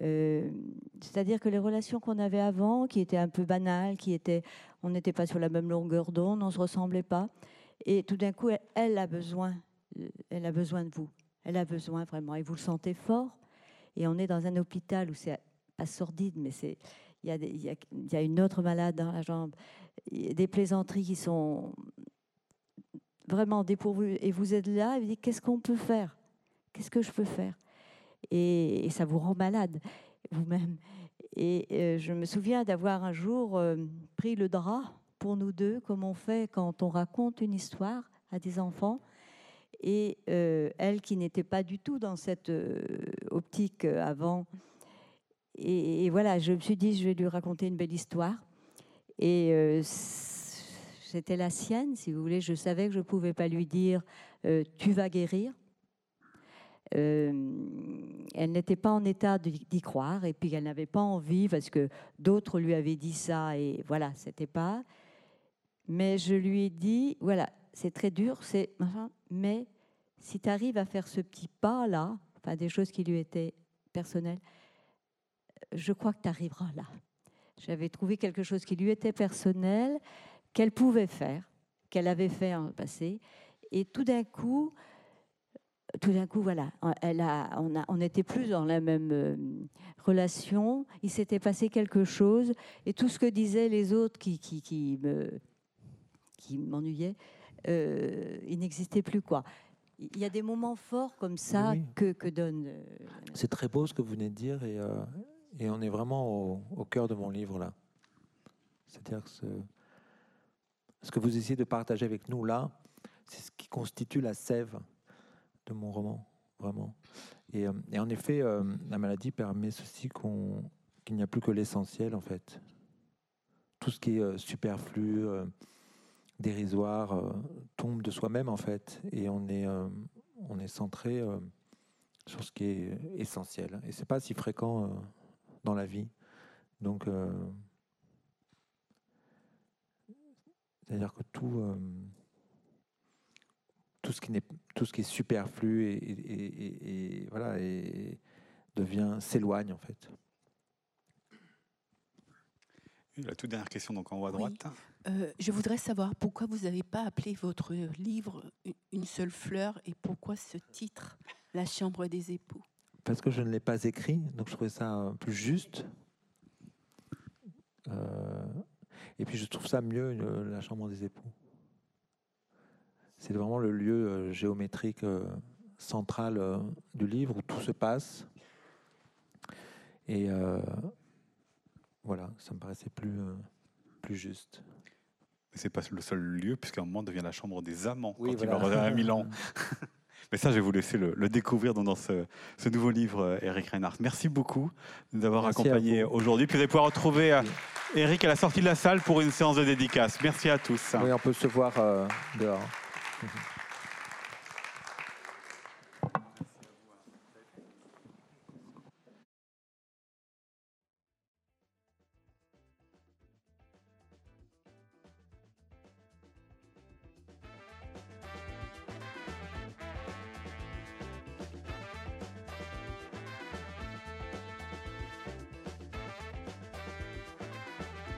euh, c'est-à-dire que les relations qu'on avait avant, qui étaient un peu banales, qui étaient, on n'était pas sur la même longueur d'onde, on ne se ressemblait pas, et tout d'un coup, elle, a besoin, elle a besoin de vous, elle a besoin vraiment, et vous le sentez fort. Et on est dans un hôpital où c'est pas sordide, mais c'est il y, il y a une autre malade dans la jambe des plaisanteries qui sont vraiment dépourvues. Et vous êtes là et vous dites qu'est-ce qu'on peut faire? Qu'est-ce que je peux faire? Et, ça vous rend malade vous-même. Et euh, je me souviens d'avoir un jour euh, pris le drap pour nous deux, comme on fait quand on raconte une histoire à des enfants. Et euh, elle qui n'était pas du tout dans cette optique avant. et, voilà, je me suis dit, je vais lui raconter une belle histoire. Et euh, c'était la sienne, si vous voulez. Je savais que je ne pouvais pas lui dire euh, Tu vas guérir. Euh, elle n'était pas en état d'y croire et puis elle n'avait pas envie parce que d'autres lui avaient dit ça et voilà, c'était pas. Mais je lui ai dit voilà, c'est très dur, c'est mais si tu arrives à faire ce petit pas là, enfin des choses qui lui étaient personnelles, je crois que tu arriveras là. J'avais trouvé quelque chose qui lui était personnel, qu'elle pouvait faire, qu'elle avait fait en passé. Et tout d'un coup, tout d'un coup, voilà, elle a, on, a, on était plus dans la même euh, relation. Il s'était passé quelque chose, et tout ce que disaient les autres qui, qui, qui me, qui m'ennuyaient, euh, il n'existait plus quoi. Il y a des moments forts comme ça que, que, donne. Euh, C'est très beau ce que vous venez de dire, et et on est vraiment au, cœur de mon livre là. C'est-à-dire que ce, que vous essayez de partager avec nous là, c'est ce qui constitue la sève de mon roman, vraiment. Et, euh, en effet, euh, la maladie permet ceci qu'il n'y a plus que l'essentiel en fait. Tout ce qui est euh, superflu, dérisoire, tombe de soi-même en fait, et on est, on est centré sur ce qui est essentiel. Et c'est pas si fréquent dans la vie. Donc, euh, c'est-à-dire que tout, euh, tout ce qui n'est tout ce qui est superflu et, voilà et devient s'éloigne en fait. La toute dernière question, donc en haut à droite. Euh, je voudrais savoir pourquoi vous n'avez pas appelé votre livre Une seule fleur et pourquoi ce titre, La chambre des époux? Parce que je ne l'ai pas écrit, donc je trouvais ça plus juste. Euh, et puis je trouve ça mieux, la chambre des époux. C'est vraiment le lieu euh, géométrique euh, central du livre où tout se passe. Et voilà, ça me paraissait plus, plus juste. Mais c'est pas le seul lieu, puisqu'à un moment devient la chambre des amants quand il va revenir à Milan. Mais ça, je vais vous laisser le, découvrir dans, ce, nouveau livre, euh, Eric Reinhardt. Merci beaucoup de nous avoir accompagnés aujourd'hui. Puis vous allez pouvoir retrouver euh, Eric à la sortie de la salle pour une séance de dédicace. Merci à tous. Oui, on peut se voir euh, dehors.